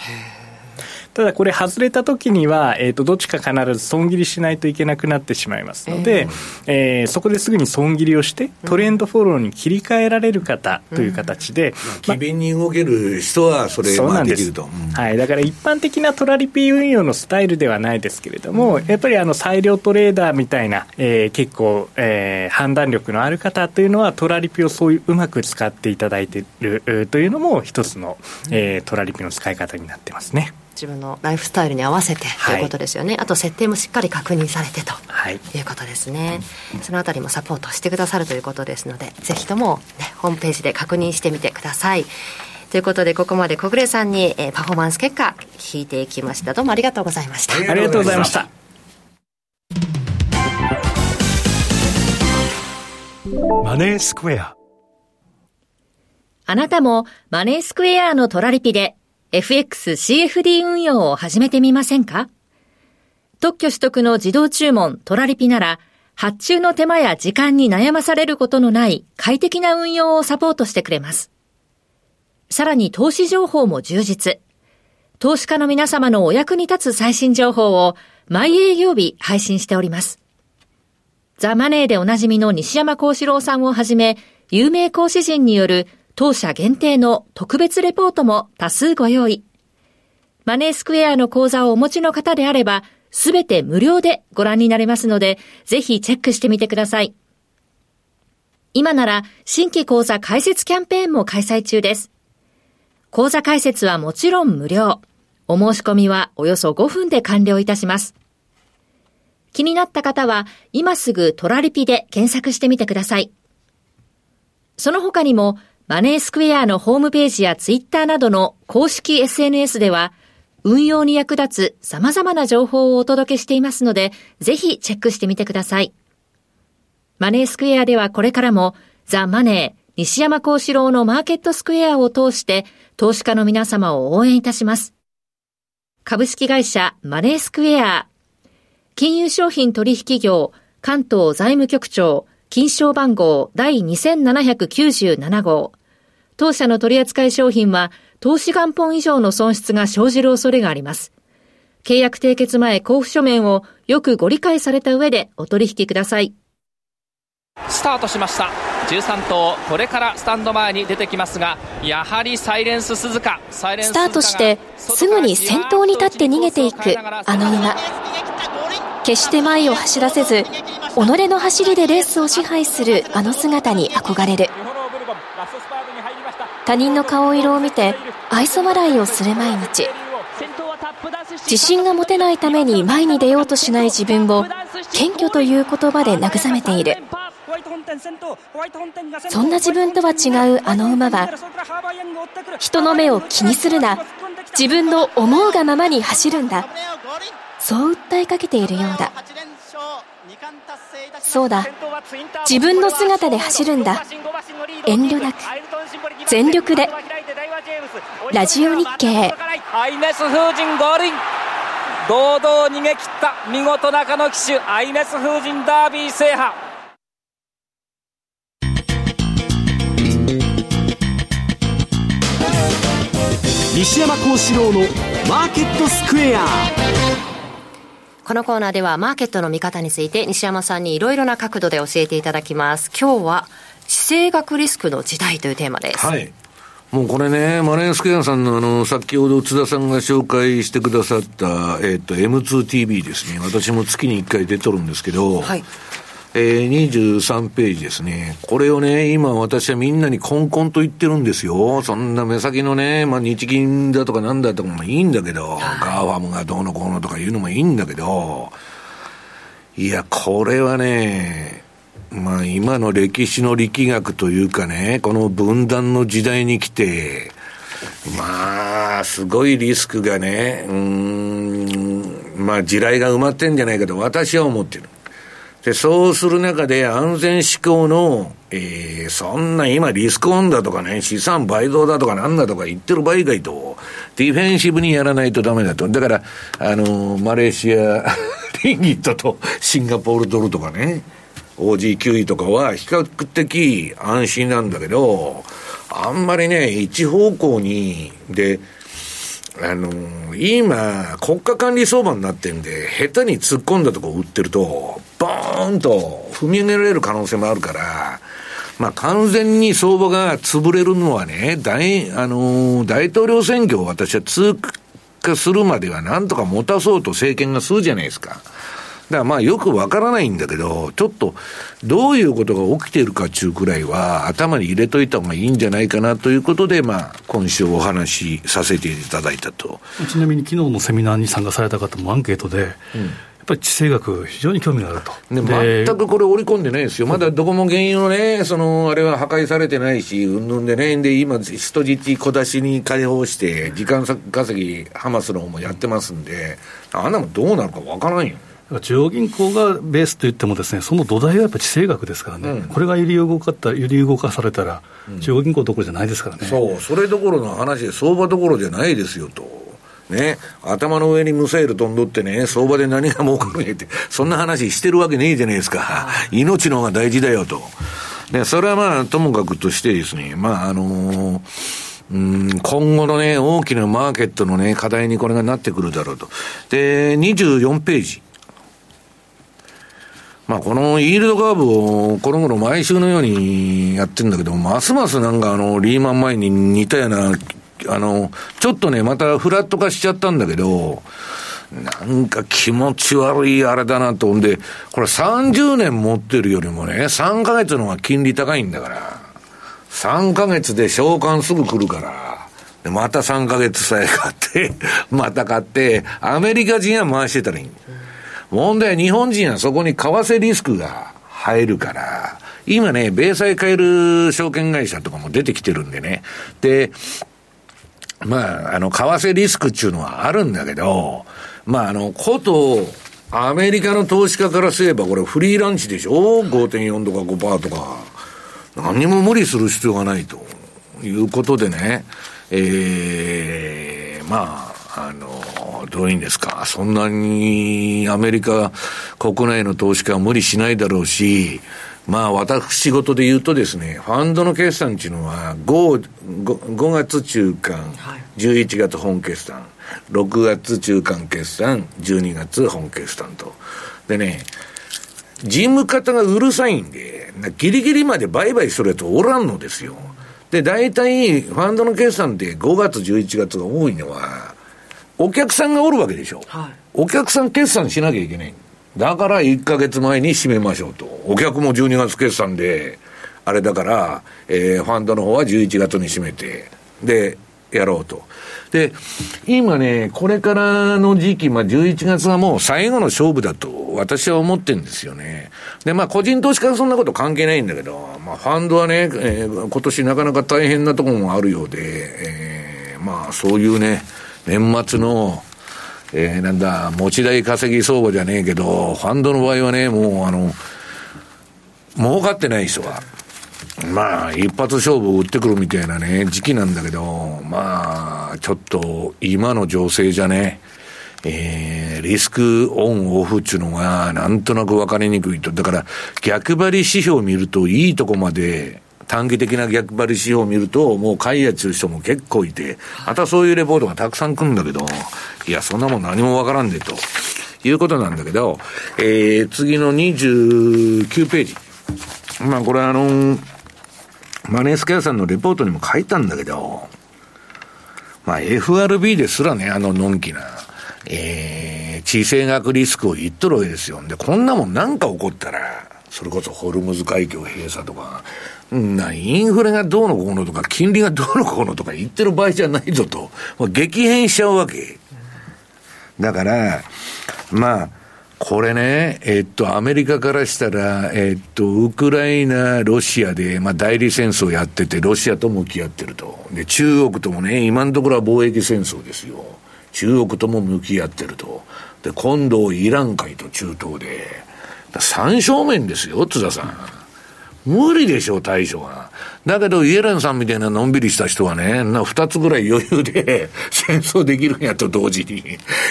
ただこれ外れた時には、えー、とどっちか必ず損切りしないといけなくなってしまいますので、えー、えー、そこですぐに損切りをしてトレンドフォローに切り替えられる方という形で、うん、機敏に動ける人はそれそうなんです、うん、はい、だから一般的なトラリピ運用のスタイルではないですけれども、うん、やっぱりあの裁量トレーダーみたいな、えー、結構、えー、判断力のある方というのはトラリピをそういううまく使っていただいているというのも一つの、えー、トラリピの使い方になってますね。自分のライフスタイルに合わせてということですよね、はい、あと設定もしっかり確認されてとい。うことですね、はい、そのあたりもサポートしてくださるということですのでぜひとも、ね、ホームページで確認してみてください。ということでここまで小暮さんに、えー、パフォーマンス結果聞いていきました。どうもありがとうございました。ありがとうございました。マネースクエア。あなたもマネースクエアのトラリピで FXCFD 運用を始めてみませんか？特許取得の自動注文トラリピなら発注の手間や時間に悩まされることのない快適な運用をサポートしてくれます。さらに投資情報も充実。投資家の皆様のお役に立つ最新情報を毎営業日配信しております。ザ・マネーでおなじみの西山幸四郎さんをはじめ、有名講師陣による当社限定の特別レポートも多数ご用意。マネースクエアの講座をお持ちの方であれば、すべて無料でご覧になれますので、ぜひチェックしてみてください。今なら新規講座開設キャンペーンも開催中です。講座開設はもちろん無料。お申し込みはおよそ5分で完了いたします。気になった方は今すぐトラリピで検索してみてください。その他にもマネースクエアのホームページやツイッターなどの公式 SNS では運用に役立つ様々な情報をお届けしていますので、ぜひチェックしてみてください。マネースクエアではこれからもザ・マネー、西山幸四郎のマーケットスクエアを通して投資家の皆様を応援いたします。株式会社マネースクエア、金融商品取引業関東財務局長金賞番号第2797号。当社の取扱い商品は投資元本以上の損失が生じる恐れがあります。契約締結前交付書面をよくご理解された上でお取引ください。スタートしました。13頭、これからスタンド前に出てきますが、やはりサイレンス鈴鹿。スタートしてすぐに先頭に立って逃げていくあの馬。決して前を走らせず、己の走りでレースを支配するあの姿に憧れる。他人の顔色を見て愛想笑いをする毎日。自信が持てないために前に出ようとしない自分を謙虚という言葉で慰めている。そんな自分とは違うあの馬は人の目を気にするな。自分の思うがままに走るんだ。そう訴えかけているようだ。そうだ。自分の姿で走るんだ。遠慮なく。全力で。ラジオ日経。アイネス風神五輪。堂々逃げ切った見事中野騎手アイネス風神ダービー制覇。西山孝四郎のマーケットスクエアこのコーナーではマーケットの見方について西山さんにいろいろな角度で教えていただきます。今日は地政学リスクの時代というテーマです。はい。もうこれね、マネースクエアさんのあの、先ほど津田さんが紹介してくださった、えっ、ー、と、M2TV ですね。私も月に1回出とるんですけど、はい。えー、23ページですね。これをね、今私はみんなにコンコンと言ってるんですよ。そんな目先のね、まあ日銀だとかなんだとかもいいんだけど、ガーファムがどうのこうのとか言うのもいいんだけど、いや、これはね、まあ今の歴史の力学というかね、この分断の時代に来て、まあ、すごいリスクがね、うん、まあ地雷が埋まってんじゃないかと私は思ってる。で、そうする中で安全志向の、えー、そんな今リスクオンだとかね、資産倍増だとかなんだとか言ってる場合外と、ディフェンシブにやらないとダメだと。だから、あのー、マレーシア リンギットとシンガポールドルとかね、OG9 位とかは比較的安心なんだけど、あんまりね、一方向に、で、あのー、今、国家管理相場になってるんで、下手に突っ込んだとこ売ってると、ボーンと踏み上げられる可能性もあるから、まあ完全に相場が潰れるのはね、大、あのー、大統領選挙を私は通過するまではなんとか持たそうと政権がするじゃないですか。だからまあよくわからないんだけど、ちょっとどういうことが起きているかっていうくらいは頭に入れといた方がいいんじゃないかなということで、まあ今週お話しさせていただいたと。ちなみに昨日のセミナーに参加された方もアンケートで、うんやっぱり地政学、非常に興味があると。全くこれ織り込んでないですよ。まだどこも原油のね、その、あれは破壊されてないし、うんぬんでね、で、今、人質小出しに解放して、時間稼ぎ、ハマスの方もやってますんで、あんなもどうなるかわからんよ。中央銀行がベースといってもですね、その土台はやっぱり地政学ですからね、うん、これが揺り動かった揺り動かされたら、中央銀行どころじゃないですからね、そう、それどころの話で、相場どころじゃないですよと。ね、頭の上にムサイル飛んどってね、相場で何が儲かるんやって、そんな話してるわけねえじゃないですか。命の方が大事だよと。で、それはまあ、ともかくとしてですね、まあ、あのーうん、今後のね、大きなマーケットのね、課題にこれがなってくるだろうと。で、24ページ。まあ、このイールドカーブをこの頃毎週のようにやってるんだけど、ますますなんかあの、リーマン前に似たような、あの、ちょっとね、またフラット化しちゃったんだけど、なんか気持ち悪いあれだなと思うんで、これ30年持ってるよりもね、3ヶ月の方が金利高いんだから、3ヶ月で償還すぐ来るから、で、また3ヶ月さえ買って、また買って、アメリカ人は回してたらいい。問題は日本人はそこに為替リスクが入るから、今ね、米債買える証券会社とかも出てきてるんでね。で、まあ、あの、為替リスクっていうのはあるんだけど、まあ、あの、こと、アメリカの投資家からすれば、これフリーランチでしょ ?5.4 とか5%とか。何にも無理する必要がないということでね、ええー、まあ、あの、どういうんですか、そんなにアメリカ国内の投資家は無理しないだろうし、まあ私事で言うとですね、ファンドの決算っていうのは5、5, 5月中間、11月本決算、6月中間決算、12月本決算と。でね、事務方がうるさいんで、ギリギリまで売買するやつおらんのですよ。で、大体、ファンドの決算って5月、11月が多いのは、お客さんがおるわけでしょ。はい、お客さん決算しなきゃいけない。だから1ヶ月前に締めましょうと。お客も12月決算で、あれだから、えー、ファンドの方は11月に締めて、で、やろうと。で、今ね、これからの時期、まあ、11月はもう最後の勝負だと、私は思ってるんですよね。で、まあ、個人投資家はそんなこと関係ないんだけど、まあ、ファンドはね、えー、今年なかなか大変なところもあるようで、えー、まあ、そういうね、年末の、えー、なんだ、持ち代稼ぎ相場じゃねえけど、ファンドの場合はね、もうあの、儲かってない人は、まあ、一発勝負を打ってくるみたいなね、時期なんだけど、まあ、ちょっと、今の情勢じゃね、えー、リスクオンオフっていうのが、なんとなく分かりにくいと。だから、逆張り指標を見ると、いいとこまで、短期的な逆張り指標を見ると、もう買いやついう人も結構いて、またそういうレポートがたくさん来るんだけど、いや、そんなもん何も分からんで、ということなんだけど、えー、次の29ページ。まあ、これあのーマネースケアさんのレポートにも書いたんだけど、まあ FRB ですらね、あののんきな、えー、地政学リスクを言っとるわけですよ。で、こんなもんなんか起こったら、それこそホルムズ海峡閉鎖とか、な、インフレがどうのこうのとか、金利がどうのこうのとか言ってる場合じゃないぞと、まあ激変しちゃうわけ。だから、まあ、これね、えっと、アメリカからしたら、えっと、ウクライナ、ロシアで、まあ、代理戦争やってて、ロシアと向き合ってると。で、中国ともね、今のところは貿易戦争ですよ。中国とも向き合ってると。で、今度、イラン海と中東で、三正面ですよ、津田さん。無理でしょう、対処は。だけど、イエレンさんみたいなのんびりした人はね、な二つぐらい余裕で 戦争できるんやと同時に。い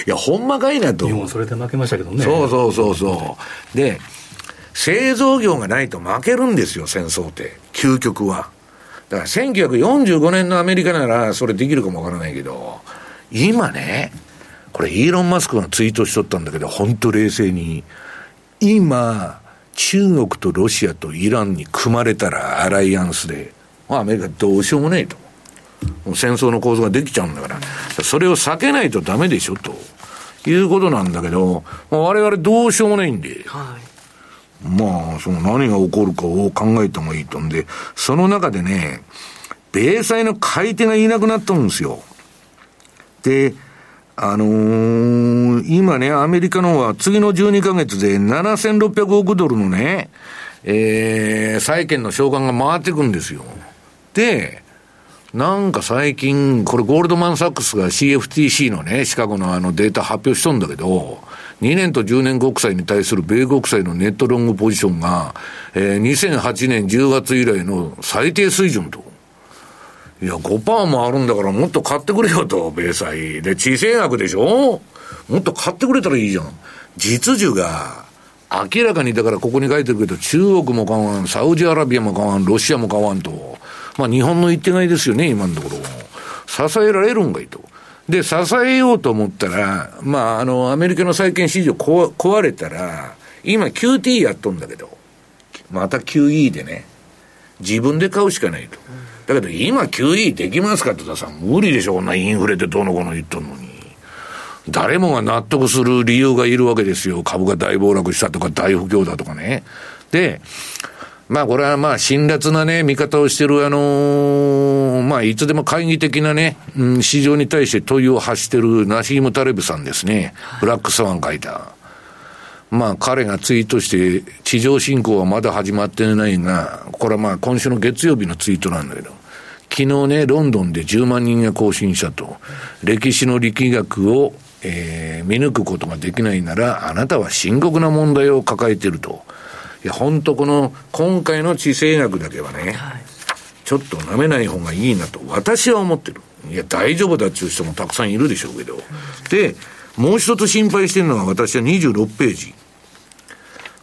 や、ほんまかいなと。日本それで負けましたけどね。そうそうそうそう。で、製造業がないと負けるんですよ、戦争って。究極は。だから1945年のアメリカならそれできるかもわからないけど、今ね、これイーロン・マスクがツイートしとったんだけど、本当冷静に。今、中国とロシアとイランに組まれたらアライアンスで、アメリカどうしようもねえと。戦争の構図ができちゃうんだから、それを避けないとダメでしょ、と。いうことなんだけど、我々どうしようもないんで、はい、まあ、その何が起こるかを考えた方がいいと。んで、その中でね、米債の買い手がいなくなったんですよ。で、あのー、今ね、アメリカの方は次の12ヶ月で7600億ドルのね、えー、債券の償還が回ってくんですよ。で、なんか最近、これゴールドマンサックスが CFTC のね、シカゴのあのデータ発表しとんだけど、2年と10年国債に対する米国債のネットロングポジションが、えー、2008年10月以来の最低水準と。いや、5%もあるんだからもっと買ってくれよと、米債。で、地政学でしょ？もっと買ってくれたらいいじゃん。実需が、明らかにだからここに書いてるけど、中国も買わん、サウジアラビアも買わん、ロシアも買わんと。まあ日本の言ってないですよね、今のところ。支えられるんかいいと。で、支えようと思ったら、まあ、あの、アメリカの債券市場壊れたら、今 QT やっとんだけど、また QE でね、自分で買うしかないと。だけど今 QE できますかって言ったらさ、無理でしょ、こんなインフレってどうのこうの言っとんのに。誰もが納得する理由がいるわけですよ。株が大暴落したとか大不況だとかね。で、まあこれはまあ辛辣なね、見方をしてるあのー、まあいつでも懐疑的なね、うん、市場に対して問いを発してるナシーム・タレブさんですね。ブラックスワン書いた。まあ彼がツイートして地上侵攻はまだ始まってないが、これはまあ今週の月曜日のツイートなんだけど、昨日ね、ロンドンで10万人が更新したと、歴史の力学を、えー、見抜くことができないなら、あなたは深刻な問題を抱えていると。いや、本当この、今回の地政学だけはね、はい、ちょっと舐めない方がいいなと、私は思ってる。いや、大丈夫だっていう人もたくさんいるでしょうけど。で、もう一つ心配してるのが私は26ページ。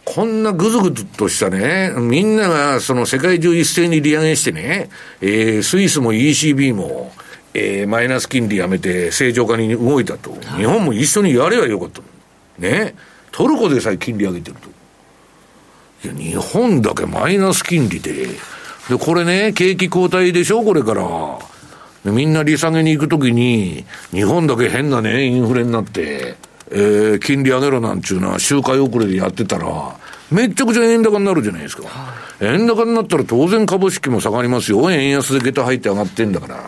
こんなぐずぐずとしたね、みんながその世界中一斉に利上げしてね、えー、スイスも ECB も、えー、マイナス金利やめて正常化に動いたと。日本も一緒にやればよかった。ね。トルコでさえ金利上げてると。いや、日本だけマイナス金利で、で、これね、景気後退でしょ、これから。みんな利下げに行くときに、日本だけ変なね、インフレになって、えー、金利上げろなんちゅうのは周回遅れでやってたら、めっちゃくちゃ円高になるじゃないですか。円高になったら当然株式も下がりますよ。円安で下駄入って上がってんだから。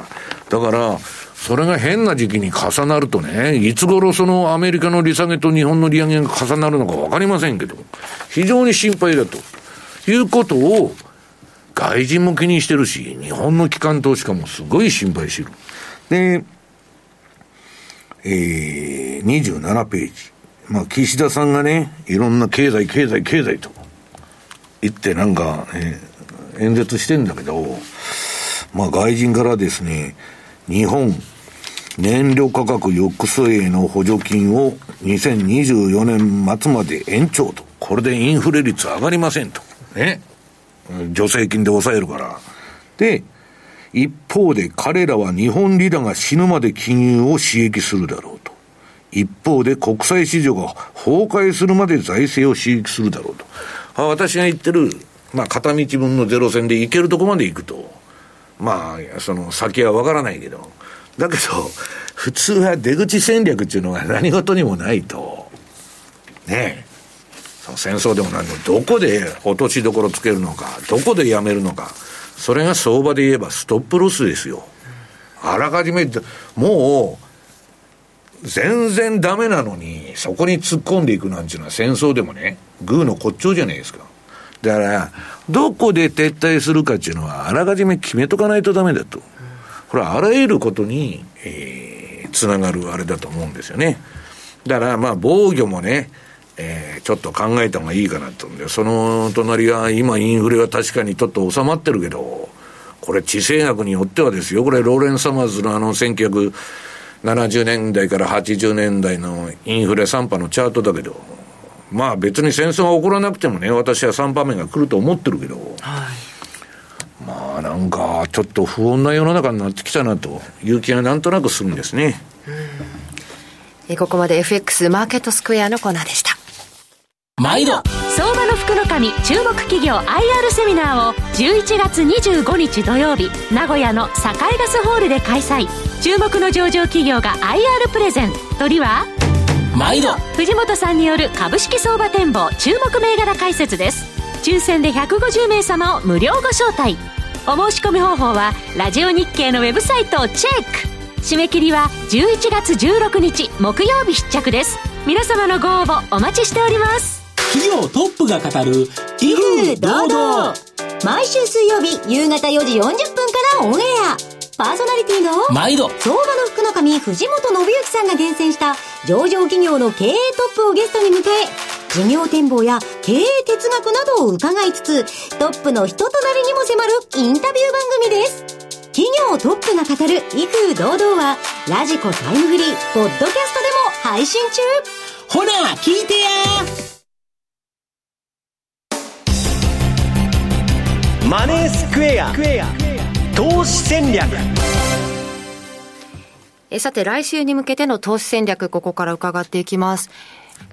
だから、それが変な時期に重なるとね、いつ頃そのアメリカの利下げと日本の利上げが重なるのかわかりませんけど、非常に心配だということを外人も気にしてるし、日本の機関投資家もすごい心配してる。で、えー、27ページ。まあ、岸田さんがね、いろんな経済、経済、経済と言ってなんか、えー、演説してんだけど、まあ、外人からですね、日本、燃料価格抑制への補助金を2024年末まで延長と。これでインフレ率上がりませんと。ね。助成金で抑えるから。で、一方で彼らは日本リラが死ぬまで金融を刺激するだろうと。一方で国際市場が崩壊するまで財政を刺激するだろうと。私が言ってる、まあ片道分のゼロ戦で行けるとこまで行くと。まあ、その先はわからないけど。だけど、普通は出口戦略っていうのが 何事にもないと、ねえ、戦争でも何でも、どこで落としどころつけるのか、どこでやめるのか、それが相場で言えばストップロスですよ。あらかじめ、もう、全然ダメなのに、そこに突っ込んでいくなんていうのは戦争でもね、グーの骨頂じゃないですか。だから、どこで撤退するかっていうのは、あらかじめ決めとかないとダメだと。これはあらゆることに、えー、つながるあれだと思うんですよね。だから、まあ、防御もね、えー、ちょっと考えた方がいいかなと思うんで、その隣は、今インフレは確かにちょっと収まってるけど、これ地政学によってはですよ、これローレン・サマーズのあの1970年代から80年代のインフレ3波のチャートだけど、まあ別に戦争が起こらなくてもね、私は3波目が来ると思ってるけど、はいまあなんかちょっと不穏な世の中になってきたなという気がなんとなくするんですね。えここまで FX マーケットスクエアのコーナーでした。毎度。相場の福の神注目企業 IR セミナーを11月25日土曜日名古屋の境ガスホールで開催。注目の上場企業が IR プレゼン。鳥は？毎度。藤本さんによる株式相場展望注目銘柄解説です。抽選で150名様を無料ご招待。お申し込み方法はラジオ日経のウェブサイトをチェック。締め切りは11月16日木曜日出着です。皆様のご応募お待ちしております企業トップが語る威風堂々。毎週水曜日夕方4時40分からオンエア。パーソナリティの毎度。相場の福の神藤本信之さんが厳選した上場企業の経営トップをゲストに迎え事業展望や経営哲学などを伺いつつトップの人となりにも迫るインタビュー番組です。企業トップが語る威風堂々はラジコタイムフリーポッドキャストでも配信中。ほら聞いてやマネースクエア投資戦略。えさて来週に向けての投資戦略ここから伺っていきます。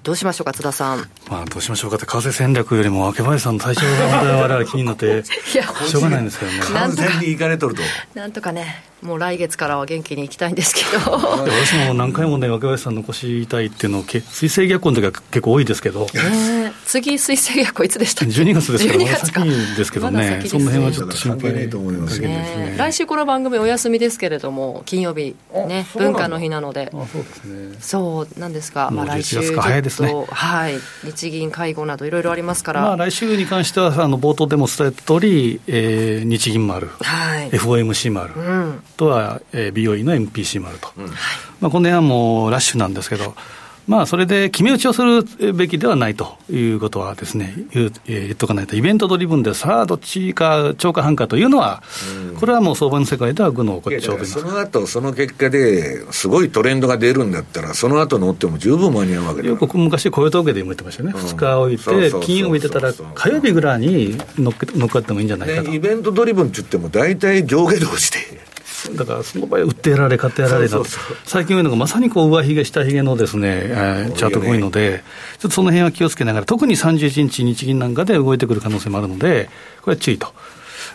どうしましょうか津田さん。まあどうしましょうかって為替戦略よりも明林さんの体調が我々気になって しょうがないんですけどね。完全に行かれとると。なんとかねもう来月からは元気に行きたいんですけど。私も何回もね若林さん残したいっていうのを水星逆行の時は結構多いですけど、えー、次水星逆行いつでしたっけ？12月ですから12月か。まだ先ですけどね、ま、その辺はちょっと心配ないと思いますけどね。来週この番組お休みですけれども金曜日ね文化の日なので。そうですね。そうなんですが、まあ、来週月か早いですね。はい。日銀会合などいろいろありますから、まあ、来週に関してはあの冒頭でも伝えた通り、えー、日銀もある、はい、FOMC もある、うん、とは、えー BOE の MPC もあると、うん、まあ、この辺はもうラッシュなんですけど、まあ、それで決め打ちをするべきではないということはですね、言言っとかないと、イベントドリブンでさあ、どっちか超過半かというのは、うん、これはもう相場の世界では愚の骨頂でその後その結果ですごいトレンドが出るんだったら、その後乗っても十分間に合うわけだ。よく昔、雇用統計でも言ってましたよね、うん、2日置いて、金曜日出たら、火曜日ぐらいに乗っかってもいいんじゃないかと、ね、イベントドリブンって言っても、大体上下動して。だからその場合、売ってやられ、買ってやられな最近多いのが、まさにこう上髭、下髭のですね、えー、チャートが多いので、ちょっとその辺は気をつけながら、特に31日、日銀なんかで動いてくる可能性もあるので、これは注意と。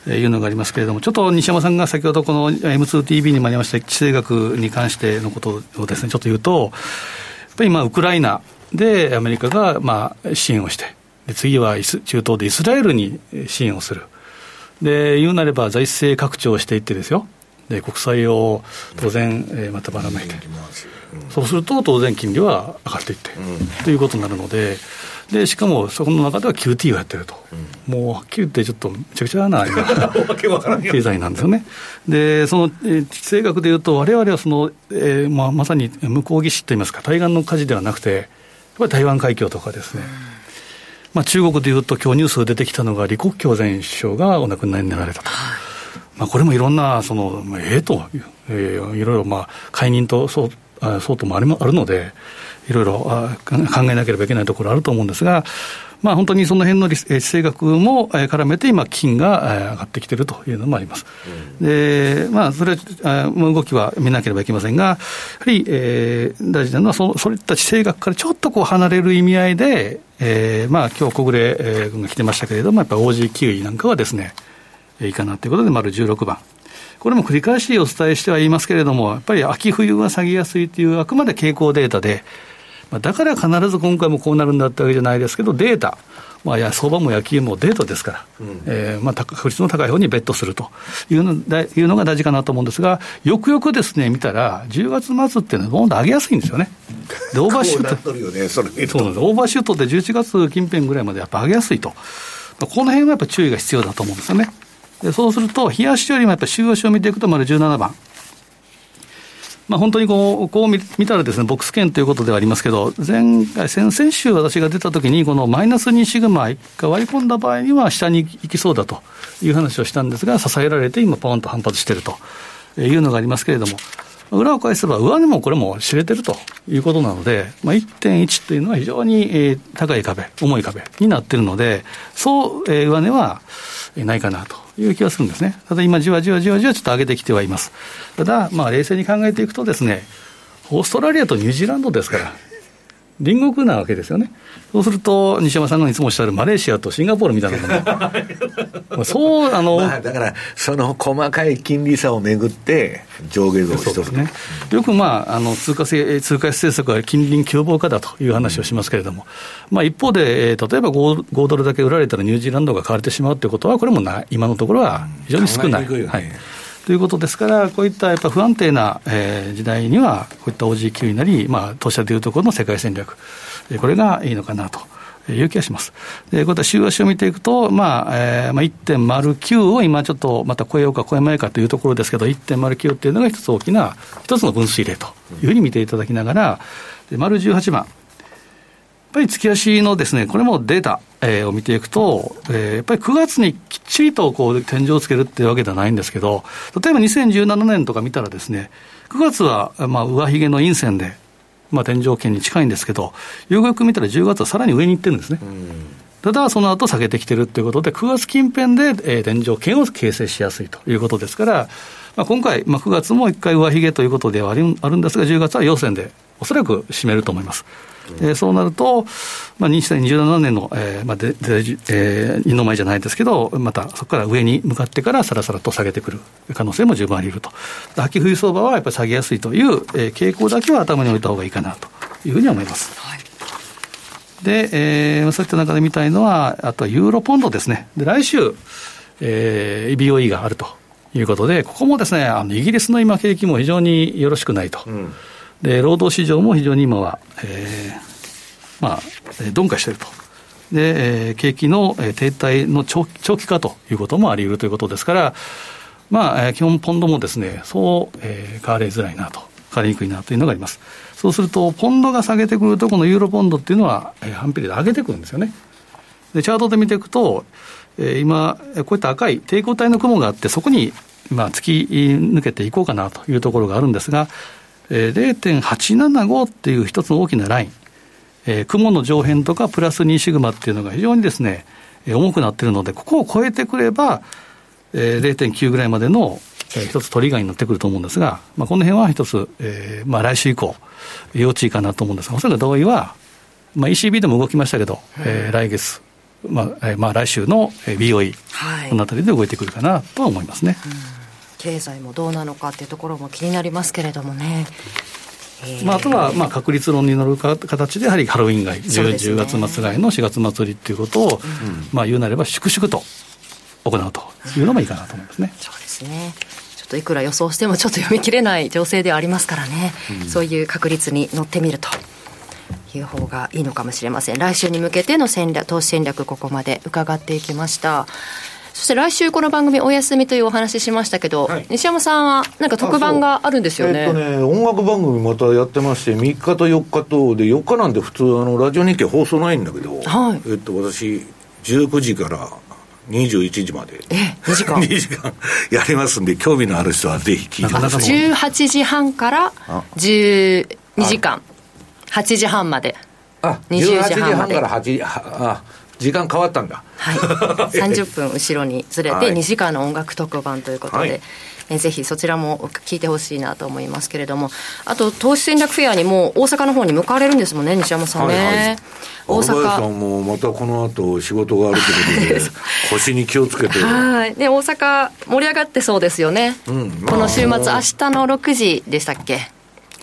いうのがありますけれども、ちょっと西山さんが先ほどこの M2TV にもありました地政学に関してのことをですね、ちょっと言うと、やっぱり今、ウクライナでアメリカがまあ支援をして、で次は中東でイスラエルに支援をする。で、言うなれば財政拡張をしていってですよ。で国債を当然、えー、またばらまいて、うん、そうすると当然金利は上がっていって、うん、ということになるので、でしかもそこの中では QT をやってると、うん、もうはっきり言って、ちょっとめちゃくちゃな 経済なんですよね。で、その、え政学でいうと、われわれはその、えーまあ、まさに向こう岸といいますか、対岸の火事ではなくて、やっぱり台湾海峡とかですね。まあ、中国でいうと、今日ニュースで出てきたのが、李克強前首相がお亡くなりになられたと。まあ、これもいろんな、その、ええと、えー、いろいろ、まあ、解任とそうあそうともありあるので、いろいろあ考えなければいけないところあると思うんですが、まあ、本当にその辺の地政学も絡めて、今、金が上がってきているというのもあります。うん、で、まあ、それは、動きは見なければいけませんが、やはり、えー、大事なのはそ、そういった地政学からちょっとこう離れる意味合いで、えー、まあ、今日小暮君が来てましたけれども、やっぱり OG キウイなんかはですね、いいかなということで、丸16番。これも繰り返しお伝えしては言いますけれども、やっぱり秋冬は下げやすいという、あくまで傾向データで、だから必ず今回もこうなるんだったわけじゃないですけど、データ、まあ、相場も野球もデータですから、うん、えー、まあ、確率の高い方にベットするというのいうのが大事かなと思うんですが、よくよくですね、見たら、10月末っていうのは、どんどん上げやすいんですよね。で、オーバーシュート。ね、そそうなんです。オーバーシュートで11月近辺ぐらいまでやっぱ上げやすいと。この辺はやっぱ注意が必要だと思うんですよね。でそうすると、冷やしよりもやっぱり週足を見ていくと、丸17番。まあ、本当にこうこう見たらですね、ボックス圏ということではありますけど、前回、先々週私が出たときに、このマイナス2シグマが割り込んだ場合には下に行きそうだという話をしたんですが、支えられて今、ポーンと反発しているというのがありますけれども、裏を返せば上値もこれも知れてるということなので、まあ、1.1というのは非常に高い壁、重い壁になっているので、そう上値はないかなという気がするんですね。ただ今、じわじわじわじわちょっと上げてきてはいます。ただ、まあ冷静に考えていくとですね、オーストラリアとニュージーランドですから、隣国なわけですよね。そうすると、西山さんがいつもおっしゃるマレーシアとシンガポールみたいなもの。そう、あの、まあ、だから、その細かい金利差をめぐって、上下動しとる、ね、よく、まあ、あの通貨通貨政策は近隣凶暴化だという話をしますけれども、うん、まあ、一方で、えー、例えば 5, 5ドルだけ売られたらニュージーランドが買われてしまうということは、これもな今のところは非常に少ない。うん、はいということですから、こういったやっぱ不安定な、えー、時代には、こういった OG 級になり、まあ、当社でいうところの世界戦略、これがいいのかなという気がします。で、こういった週足を見ていくと、まあ、えー、まあ、1.09を今ちょっとまた超えようか超えまいかというところですけど、1.09っていうのが一つ大きな、一つの分水嶺というふうに見ていただきながら、で丸18番。やっぱり月足のですね、これもデータ、えー、を見ていくと、えー、やっぱり9月にきっちりとこう天井をつけるっていうわけではないんですけど、例えば2017年とか見たらですね、9月はまあ上髭の陰線で、まあ、天井圏に近いんですけど、よくよく見たら10月はさらに上に行ってるんですね。ただ、その後下げてきてるということで、9月近辺で、えー、天井圏を形成しやすいということですから、まあ、今回、まあ、9月も1回上髭ということではあるんですが、10月は陽線で、おそらく締めると思います。えー、そうなると、まあ、2027年の、えーまあででえー、二の舞じゃないですけど、またそこから上に向かってからさらさらと下げてくる可能性も十分あり得ると。秋冬相場はやっぱり下げやすいという、えー、傾向だけは頭に置いた方がいいかなというふうに思います。はいで、えー、そういった中で見たいのは、あとはユーロポンドですね。で、来週、えー、BOE があるということで、ここもですね、あのイギリスの今、景気も非常によろしくないと。うんで労働市場も非常に今は、えー、まあ、鈍化していると。で、えー、景気の停滞の長期化ということもあり得るということですから、まあ、基本ポンドもですね、そう、えー、変わりづらいなと、変わりにくいなというのがあります。そうすると、ポンドが下げてくると、このユーロポンドっていうのは、えー、反比例で上げてくるんですよね。で、チャートで見ていくと、えー、今、こういった赤い抵抗体の雲があって、そこに、まあ、突き抜けていこうかなというところがあるんですが、えー、0.875っていう一つの大きなライン、えー、雲の上辺とかプラス2シグマっていうのが非常にですね、えー、重くなってるので、ここを超えてくれば、えー、0.9ぐらいまでの、えー、一つトリガーになってくると思うんですが、まあ、この辺は一つ、えーまあ、来週以降、要注意かなと思うんですが、おそらく同意は、まあ、ECB でも動きましたけど、えー、来月、まあえーまあ、来週の BOE、はい、このあたりで動いてくるかなとは思いますね。うん経済もどうなのかっていうところも気になりますけれどもね。まあ、あとはまあ確率論に乗る形で、やはりハロウィン街、10, 10月末街の4月末売りっていうことを、うん、まあ言うなれば、粛々と行うというのもいいかなと思いますね。そうですね。ちょっといくら予想してもちょっと読み切れない情勢ではありますからね、うん、そういう確率に乗ってみるという方がいいのかもしれません。来週に向けての戦略投資戦略ここまで伺っていきましたそして来週この番組お休みというお話しましたけど、はい、西山さんはなんか特番があるんですよね。えっとね、音楽番組またやってまして、3日と4日と、で、4日なんで普通、あの、ラジオ日経放送ないんだけど、はい、えっと、私、19時から21時まで。え、2時間 ?2 時間やりますんで、興味のある人はぜひ聞いてください。18時半から12時間、8時半まで。あ、20時半から8時、あ、時間変わったんだ。はい。30分後ろにずれて、2時間の音楽特番ということで、はい、えぜひそちらも聞いてほしいなと思いますけれども、あと、投資戦略フェアにも大阪の方に向かわれるんですもんね、西山さんね。はいはい。大阪。さんもまたこの後仕事があるということで 腰に気をつけて。はい。で大阪盛り上がってそうですよね、うんまあ、この週末明日の6時でしたっけ？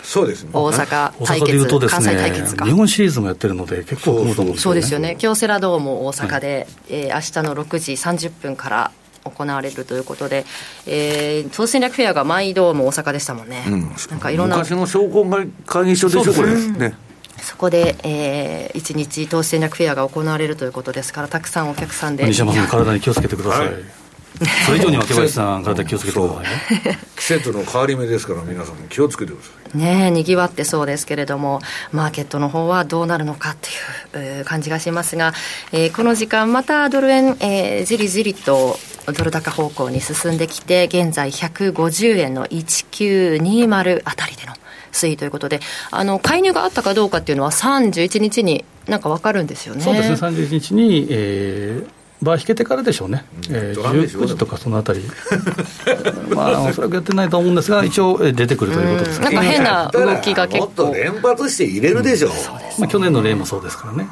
そうですね。大阪対決、大阪で関西対決日本シリーズもやってるので、結構組むと思うんですよね。そうですよね。京セラドーム大阪で、はい、えー、明日の6時30分から行われるということで、えー、投資戦略フェアが毎度も大阪でしたもんね。うん、なんかいろんな。昔の商工会議所でしょ、これ。ね。そこで、えー、1日投資戦略フェアが行われるということですから、たくさんお客さんで。西山さん、体に気をつけてください。はいそれ以上に若林さん、体気をつけてくださいね。季節の変わり目ですから、皆さん気をつけてください。ねにぎわってそうですけれども、マーケットの方はどうなるのかっていう感じがしますが、えー、この時間、またドル円、えー、じりじりとドル高方向に進んできて、現在150円の1920あたりでの。推移ということで、あの介入があったかどうかっていうのは、31日になんか分かるんですよね。そうですね、31日に、えー、バー引けてからでしょうね、うん、えー、19時とかそのあたり、まあ、おそらくやってないと思うんですが、一応、出てくるということです、なんか変な動きが結構。もっと連発して入れるでしょ、う。ん、まあ、去年の例もそうですからね。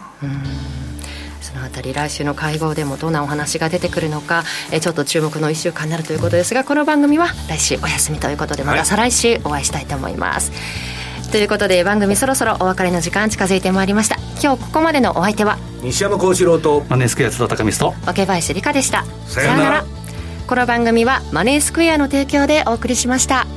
そのあたり来週の会合でもどんなお話が出てくるのかえちょっと注目の1週間になるということですがこの番組は来週お休みということでまた再来週お会いしたいと思います、はいということで番組そろそろお別れの時間近づいてまいりました。今日ここまでのお相手は西山幸四郎とマネースクエア津田高見と若林理香でした。さようなら。この番組はマネースクエアの提供でお送りしました